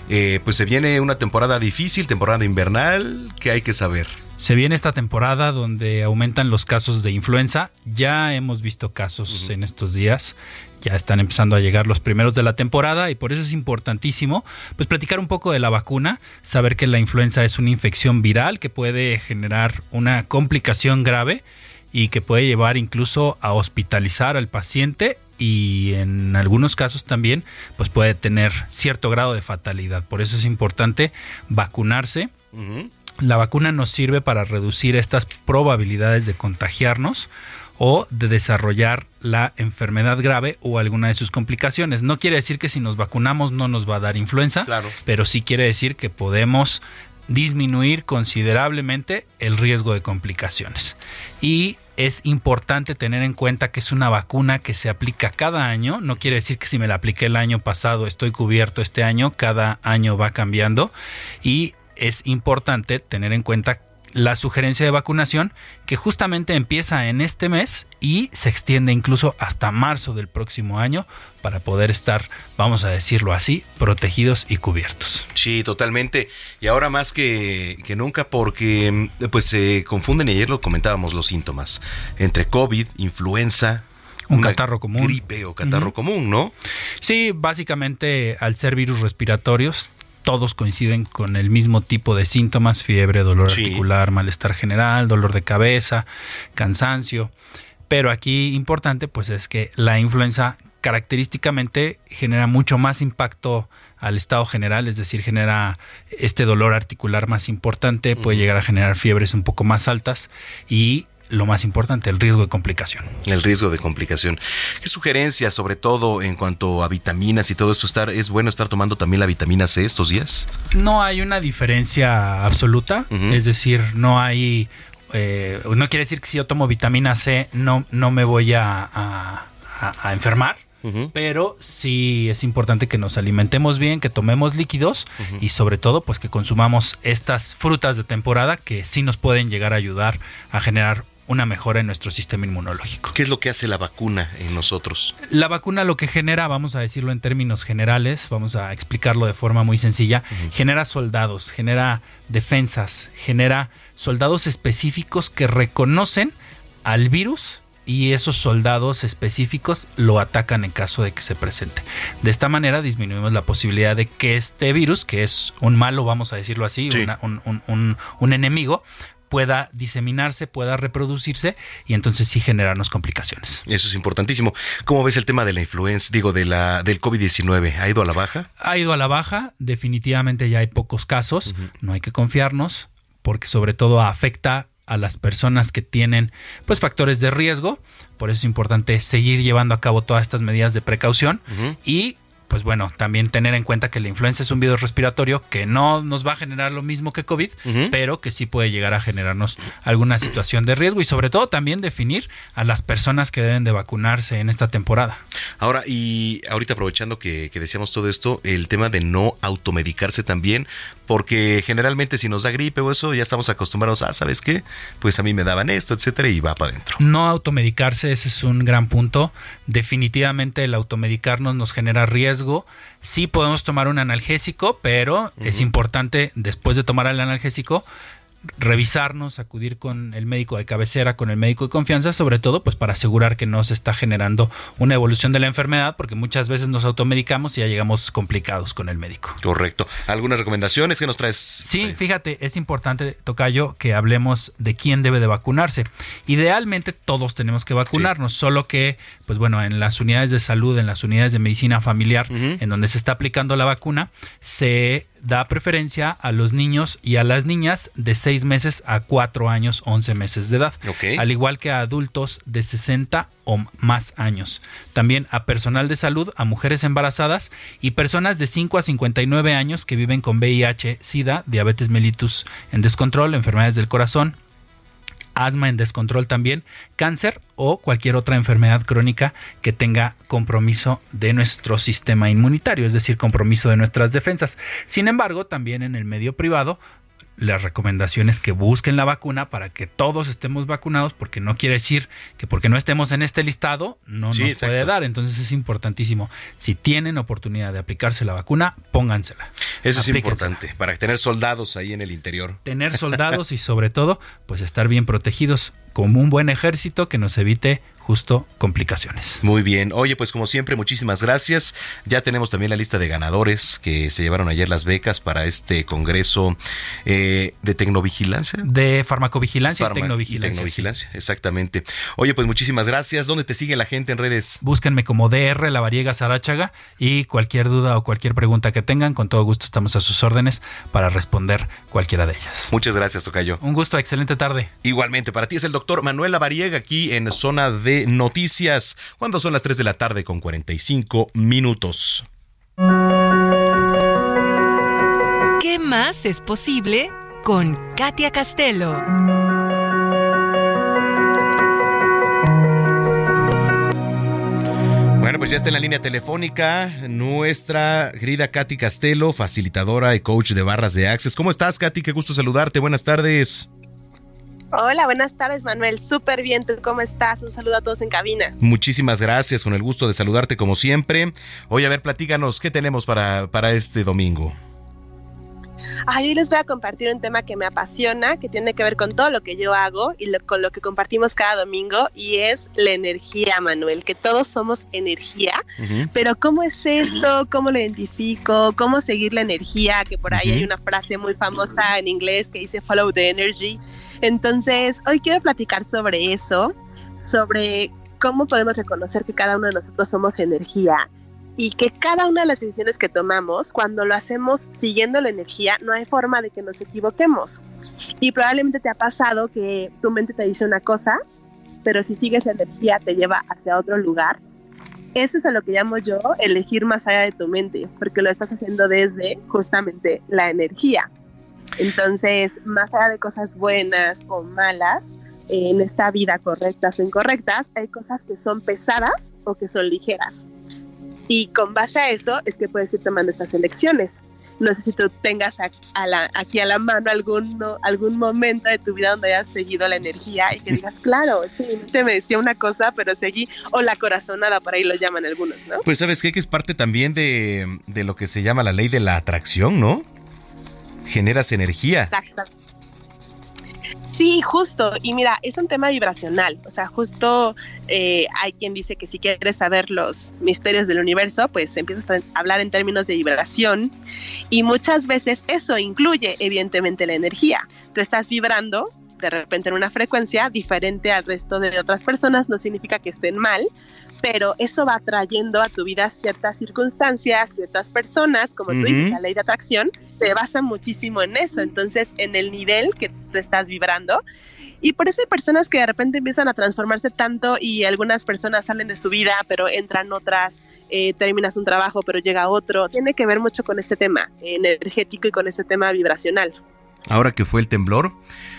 Eh, pues se viene una temporada difícil, temporada invernal, que hay que saber. Se viene esta temporada donde aumentan los casos de influenza. Ya hemos visto casos en estos días. Ya están empezando a llegar los primeros de la temporada y por eso es importantísimo pues platicar un poco de la vacuna, saber que la influenza es una infección viral que puede generar una complicación grave y que puede llevar incluso a hospitalizar al paciente y en algunos casos también pues puede tener cierto grado de fatalidad. Por eso es importante vacunarse. La vacuna nos sirve para reducir estas probabilidades de contagiarnos o de desarrollar la enfermedad grave o alguna de sus complicaciones. No quiere decir que si nos vacunamos no nos va a dar influenza, pero sí quiere decir que podemos disminuir considerablemente el riesgo de complicaciones. Y es importante tener en cuenta que es una vacuna que se aplica cada año. No quiere decir que si me la apliqué el año pasado estoy cubierto este año. Cada año va cambiando. Y es importante tener en cuenta la sugerencia de vacunación que justamente empieza en este mes y se extiende incluso hasta marzo del próximo año para poder estar, vamos a decirlo así, protegidos y cubiertos. Sí, totalmente. Y ahora más que, que nunca porque pues se confunden, y ayer lo comentábamos, los síntomas entre COVID, influenza, un catarro común. Gripe o catarro común, ¿no? Sí, básicamente al ser virus respiratorios todos coinciden con el mismo tipo de síntomas, fiebre, dolor articular, malestar general, dolor de cabeza, cansancio. Pero aquí importante pues es que la influenza característicamente genera mucho más impacto al estado general, es decir, genera este dolor articular más importante, puede llegar a generar fiebres un poco más altas y lo más importante, el riesgo de complicación. El riesgo de complicación. ¿Qué sugerencias, sobre todo en cuanto a vitaminas y todo esto? Estar, ¿Es bueno estar tomando también la vitamina C estos días? No hay una diferencia absoluta, es decir, no hay... Eh, no quiere decir que si yo tomo vitamina C no, no me voy a, a enfermar pero sí es importante que nos alimentemos bien, que tomemos líquidos y sobre todo pues que consumamos estas frutas de temporada que sí nos pueden llegar a ayudar a generar una mejora en nuestro sistema inmunológico. ¿Qué es lo que hace la vacuna en nosotros? La vacuna lo que genera, vamos a decirlo en términos generales, vamos a explicarlo de forma muy sencilla, genera soldados, genera defensas, genera soldados específicos que reconocen al virus y esos soldados específicos lo atacan en caso de que se presente. De esta manera disminuimos la posibilidad de que este virus, que es un malo, vamos a decirlo así, un, enemigo, pueda diseminarse, pueda reproducirse y entonces sí generarnos complicaciones. Eso es importantísimo. ¿Cómo ves el tema de la influenza, digo, de la, del COVID-19? ¿Ha ido a la baja? Ha ido a la baja, definitivamente ya hay pocos casos, no hay que confiarnos porque sobre todo afecta a las personas que tienen pues factores de riesgo. Por eso es importante seguir llevando a cabo todas estas medidas de precaución y pues bueno, también tener en cuenta que la influenza es un virus respiratorio que no nos va a generar lo mismo que COVID, pero que sí puede llegar a generarnos alguna situación de riesgo y sobre todo también definir a las personas que deben de vacunarse en esta temporada. Ahora, y ahorita aprovechando que, que decíamos todo esto, el tema de no automedicarse también, porque generalmente si nos da gripe o eso, ya estamos acostumbrados a, ¿sabes qué? Pues a mí me daban esto, etcétera, y va para adentro. No automedicarse, ese es un gran punto. Definitivamente el automedicarnos nos genera riesgo. Sí podemos tomar un analgésico, pero es importante después de tomar el analgésico revisarnos, acudir con el médico de cabecera, con el médico de confianza, sobre todo pues para asegurar que no se está generando una evolución de la enfermedad, porque muchas veces nos automedicamos y ya llegamos complicados con el médico. Correcto. ¿Algunas recomendaciones que nos traes? Sí, fíjate, es importante, Tocayo, que hablemos de quién debe de vacunarse. Idealmente todos tenemos que vacunarnos, solo que, pues bueno, en las unidades de salud, en las unidades de medicina familiar, en donde se está aplicando la vacuna, se da preferencia a los niños y a las niñas de 6 meses a 4 años, 11 meses de edad. Al igual que a adultos de 60 o más años. También a personal de salud, a mujeres embarazadas y personas de 5 a 59 años que viven con VIH, SIDA, diabetes mellitus en descontrol, enfermedades del corazón, asma en descontrol también, cáncer o cualquier otra enfermedad crónica que tenga compromiso de nuestro sistema inmunitario, es decir, compromiso de nuestras defensas. Sin embargo, también en el medio privado las recomendaciones que busquen la vacuna para que todos estemos vacunados, porque no quiere decir que porque no estemos en este listado no nos puede dar. Entonces es importantísimo. Si tienen oportunidad de aplicarse la vacuna, póngansela. Eso es importante, para tener soldados ahí en el interior. Tener soldados y sobre todo, pues estar bien protegidos como un buen ejército que nos evite justo complicaciones. Muy bien. Oye, pues como siempre, muchísimas gracias. Ya tenemos también la lista de ganadores que se llevaron ayer las becas para este congreso eh, de tecnovigilancia. De farmacovigilancia y tecnovigilancia. tecnovigilancia, exactamente. Oye, pues muchísimas gracias. ¿Dónde te sigue la gente en redes? Búsquenme como DR La Variega Sarachaga y cualquier duda o cualquier pregunta que tengan, con todo gusto estamos a sus órdenes para responder cualquiera de ellas. Muchas gracias, Tocayo. Un gusto, excelente tarde. Igualmente, para ti es el doctor Manuel Lavariega aquí en Zona de Noticias, cuando son las 3 de la tarde con 45 minutos. ¿Qué más es posible con Katia Castelo? Bueno, pues ya está en la línea telefónica nuestra querida Katy Castelo, facilitadora y coach de barras de Access. ¿Cómo estás, Katy? Qué gusto saludarte. Buenas tardes. Hola, buenas tardes, Manuel. Súper bien. ¿Tú cómo estás? Un saludo a todos en cabina. Muchísimas gracias. Con el gusto de saludarte como siempre. Oye, a ver, platícanos, ¿qué tenemos para, para este domingo? hoy les voy a compartir un tema que me apasiona, que tiene que ver con todo lo que yo hago y con lo que compartimos cada domingo, y es la energía, Manuel, que todos somos energía, pero ¿cómo es esto? ¿Cómo lo identifico? ¿Cómo seguir la energía? Que por ahí hay una frase muy famosa en inglés que dice follow the energy. Entonces, hoy quiero platicar sobre eso, sobre cómo podemos reconocer que cada uno de nosotros somos energía y que cada una de las decisiones que tomamos, cuando lo hacemos siguiendo la energía, no hay forma de que nos equivoquemos. Y probablemente te ha pasado que tu mente te dice una cosa, pero si sigues la energía te lleva hacia otro lugar. Eso es a lo que llamo yo elegir más allá de tu mente, porque lo estás haciendo desde justamente la energía. Entonces, más allá de cosas buenas o malas, en esta vida correctas o incorrectas, hay cosas que son pesadas o que son ligeras. Y con base a eso es que puedes ir tomando estas elecciones. No sé si tú tengas aquí a la mano algún, algún momento de tu vida donde hayas seguido la energía y que digas, claro, es que mi mente me decía una cosa, pero seguí, o la corazonada, por ahí lo llaman algunos, ¿no? Pues sabes qué, que es parte también de, de lo que se llama la ley de la atracción, ¿no? Generas energía. Exacto. Sí, justo. Y mira, es un tema vibracional. O sea, justo eh, hay quien dice que si quieres saber los misterios del universo, pues empiezas a hablar en términos de vibración. Y muchas veces eso incluye, evidentemente, la energía. Tú estás vibrando de repente en una frecuencia diferente al resto de otras personas, no significa que estén mal, pero eso va trayendo a tu vida ciertas circunstancias, ciertas personas, como tú dices, la ley de atracción, se basa muchísimo en eso, entonces en el nivel que tú estás vibrando. Y por eso hay personas que de repente empiezan a transformarse tanto y algunas personas salen de su vida, pero entran otras, eh, terminas un trabajo, pero llega otro. Tiene que ver mucho con este tema energético y con este tema vibracional ahora que fue el temblor,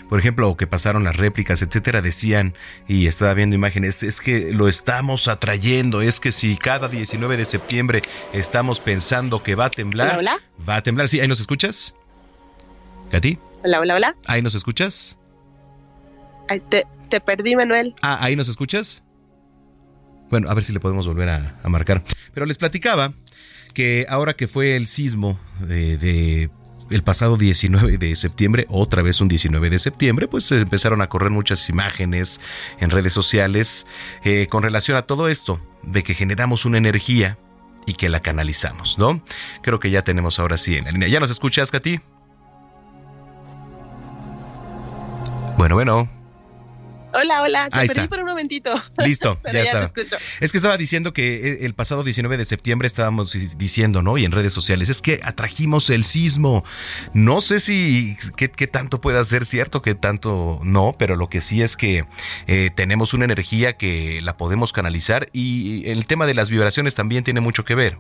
por ejemplo, o que pasaron las réplicas, etcétera, decían, y estaba viendo imágenes, es que lo estamos atrayendo, es que si cada 19 de septiembre estamos pensando que va a temblar, va a temblar. Sí, ahí nos escuchas. ¿Katy? Hola, hola, hola. ¿Ahí nos escuchas? te, te, perdí, Manuel. Ah, ¿ahí nos escuchas? Bueno, a ver si le podemos volver a, marcar. Pero les platicaba que ahora que fue el sismo de el pasado 19 de septiembre, otra vez un 19 de septiembre, pues se empezaron a correr muchas imágenes en redes sociales eh, con relación a todo esto, de que generamos una energía y que la canalizamos, ¿no? Creo que ya tenemos ahora sí en la línea. ¿Ya nos escuchas, Katy? Bueno, bueno. Hola, hola, te perdí por un momentito. Listo, ya, está. Es que estaba diciendo que e, el pasado 19 de septiembre estábamos diciendo, ¿no? Y en redes sociales, es que atrajimos el sismo. No sé si qué, tanto pueda ser cierto, qué tanto no, pero lo que sí es que eh, tenemos una energía que la podemos canalizar y el tema de las vibraciones también tiene mucho que ver.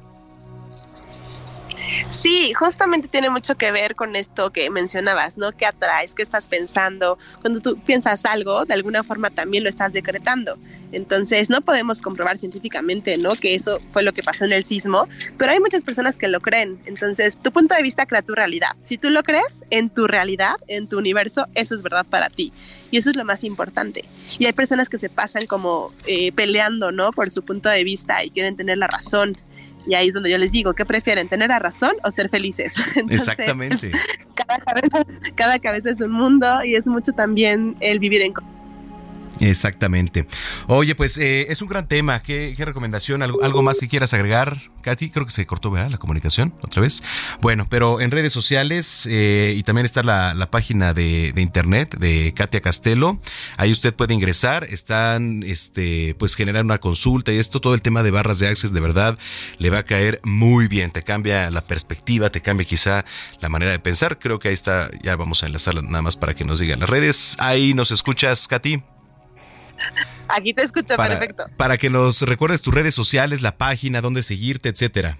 Sí, justamente tiene mucho que ver con esto que mencionabas, ¿no? ¿Qué atraes? ¿Qué estás pensando? Cuando tú piensas algo, de alguna forma también lo estás decretando. Entonces, no podemos comprobar científicamente, ¿no? Que eso fue lo que pasó en el sismo, pero hay muchas personas que lo creen. Entonces, tu punto de vista crea tu realidad. Si tú lo crees en tu realidad, en tu universo, eso es verdad para ti. Y eso es lo más importante. Y hay personas que se pasan como eh, peleando, ¿no? Por su punto de vista y quieren tener la razón y ahí es donde yo les digo, ¿qué prefieren? ¿Tener a razón o ser felices? Exactamente. Cada cabeza, cada cabeza es un mundo y es mucho también el vivir en Exactamente. Oye, pues eh, es un gran tema. ¿Qué, recomendación? ¿Algo, más que quieras agregar, Katy? Creo que se cortó, ¿verdad? La comunicación otra vez. Bueno, pero en redes sociales eh, y también está la, página de, internet de Katia Castelo. Ahí usted puede ingresar. Están, este, pues generar una consulta y esto, todo el tema de barras de access, de verdad, le va a caer muy bien. Te cambia la perspectiva, te cambia quizá la manera de pensar. Creo que ahí está. Ya vamos a enlazar nada más para que nos digan las redes. Ahí nos escuchas, Katy. Aquí te escucho perfecto. Para que nos recuerdes tus redes sociales, la página, dónde seguirte, etcétera.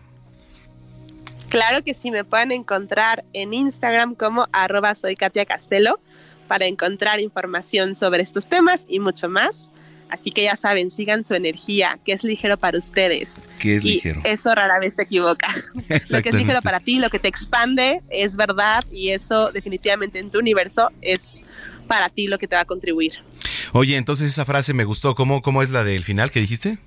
Claro que sí, me pueden encontrar en Instagram como arroba soy Katia Castelo para encontrar información sobre estos temas y mucho más. Así que ya saben, sigan su energía, que es ligero para ustedes. Que es ligero. Eso rara vez se equivoca. lo que es ligero para ti, lo que te expande, es verdad y eso definitivamente en tu universo es para ti lo que te va a contribuir. Oye, entonces esa frase me gustó. ¿Cómo, cómo es la del final que dijiste?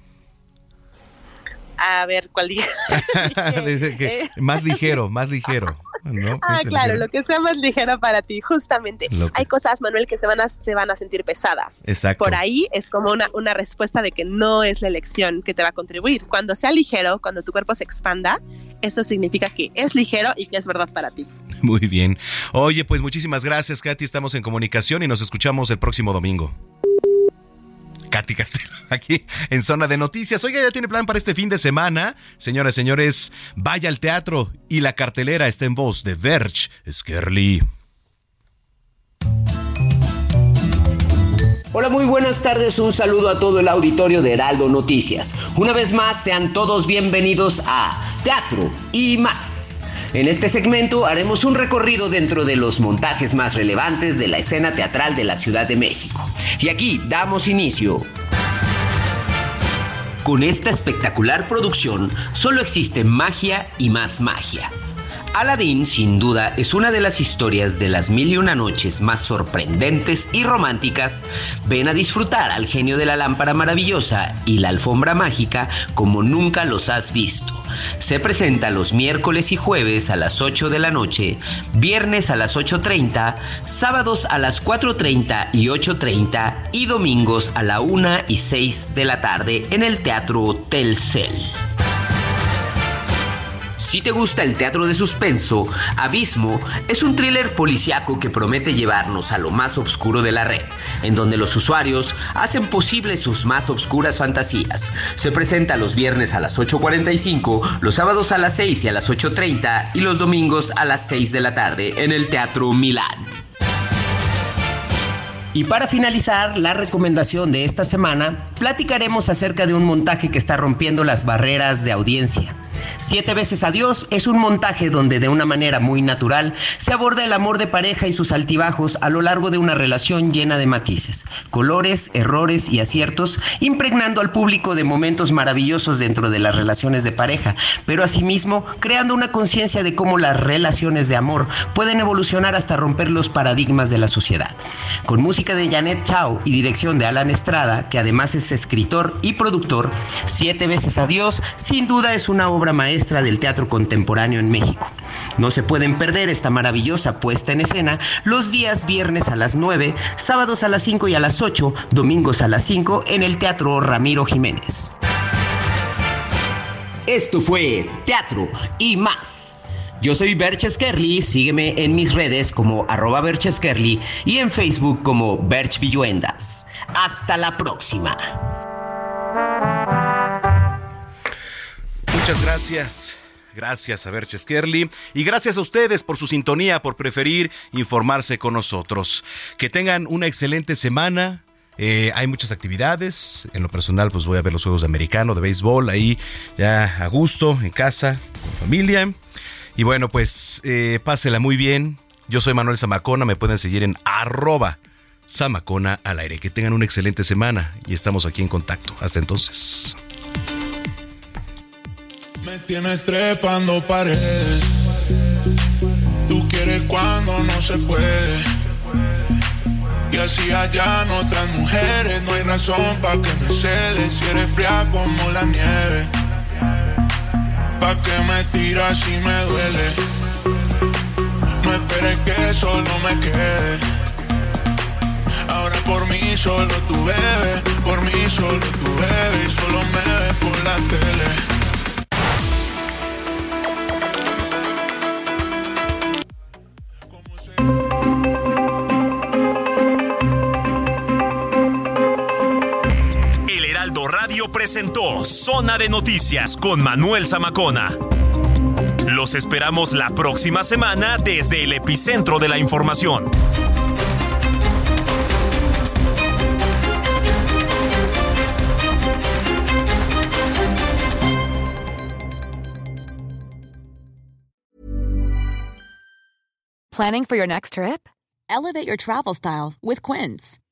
A ver, ¿cuál dije? Eh. más ligero, más ligero. ah, claro, lo que sea más ligero para ti, justamente. Hay cosas, Manuel, que se van a, se van a sentir pesadas. Exacto. Por ahí es como una, una respuesta de que no es la elección que te va a contribuir. Cuando sea ligero, cuando tu cuerpo se expanda, eso significa que es ligero y que es verdad para ti. Muy bien. Oye, pues muchísimas gracias, Katy. Estamos en comunicación y nos escuchamos el próximo domingo. Katy Castelo, aquí en Zona de Noticias. Oiga, ya tiene plan para este fin de semana. Señoras y señores, vaya al teatro y la cartelera está en voz de Verge Skerly. Hola, muy buenas tardes. Un saludo a todo el auditorio de Heraldo Noticias. Una vez más, sean todos bienvenidos a Teatro y más. En este segmento haremos un recorrido dentro de los montajes más relevantes de la escena teatral de la Ciudad de México. Y aquí damos inicio. Con esta espectacular producción solo existe magia y más magia. Aladdin, sin duda, es una de las historias de las mil y una noches más sorprendentes y románticas. Ven a disfrutar al genio de la lámpara maravillosa y la alfombra mágica como nunca los has visto. Se presenta los miércoles y jueves a las 8 de la noche, viernes a las 8.30, sábados a las 4.30 y 8.30 y domingos a la 1 y 6 de la tarde en el Teatro Telcel. Si te gusta el teatro de suspenso, Abismo es un thriller policiaco que promete llevarnos a lo más oscuro de la red, en donde los usuarios hacen posible sus más oscuras fantasías. Se presenta los viernes a las 8.45, los sábados a las 6 y a las 8.30 y los domingos a las 6 de la tarde en el Teatro Milán. Y para finalizar, la recomendación de esta semana, platicaremos acerca de un montaje que está rompiendo las barreras de audiencia. Siete veces adiós es un montaje donde de una manera muy natural se aborda el amor de pareja y sus altibajos a lo largo de una relación llena de matices, colores, errores y aciertos, impregnando al público de momentos maravillosos dentro de las relaciones de pareja, pero asimismo creando una conciencia de cómo las relaciones de amor pueden evolucionar hasta romper los paradigmas de la sociedad. Con música de Janet Chao y dirección de Alan Estrada, que además es escritor y productor, Siete veces adiós sin duda es una obra maestra del teatro contemporáneo en México. No se pueden perder esta maravillosa puesta en escena los días viernes a las 9, sábados a las 5 y a las 8, domingos a las 5 en el Teatro Ramiro Jiménez. Esto fue Teatro y más. Yo soy Berches Kerly, sígueme en mis redes como arroba Berches y en Facebook como Berch Villuendas. Hasta la próxima. Muchas gracias. Gracias a Berches Kerly y gracias a ustedes por su sintonía, por preferir informarse con nosotros. Que tengan una excelente semana. Eh, hay muchas actividades. En lo personal, pues voy a ver los juegos de americano, de béisbol, ahí ya a gusto, en casa, con familia. Y bueno, pues eh, pásela muy bien. Yo soy Manuel Zamacona, me pueden seguir en arroba Zamacona al aire. Que tengan una excelente semana y estamos aquí en contacto. Hasta entonces. Me tienes trepando paredes. Tú quieres cuando no se puede. Y así allá no otras mujeres. No hay razón para que me cedes si eres fría como la nieve. ¿Pa' que me tiras si me duele? No esperes que solo me quede. Ahora por mí solo tú bebes, por mí solo tú bebes y solo me ves por la tele. Presentó Zona de Noticias con Manuel Zamacona. Los esperamos la próxima semana desde el epicentro de la información. Planning for your next trip? Elevate your travel style with Quince.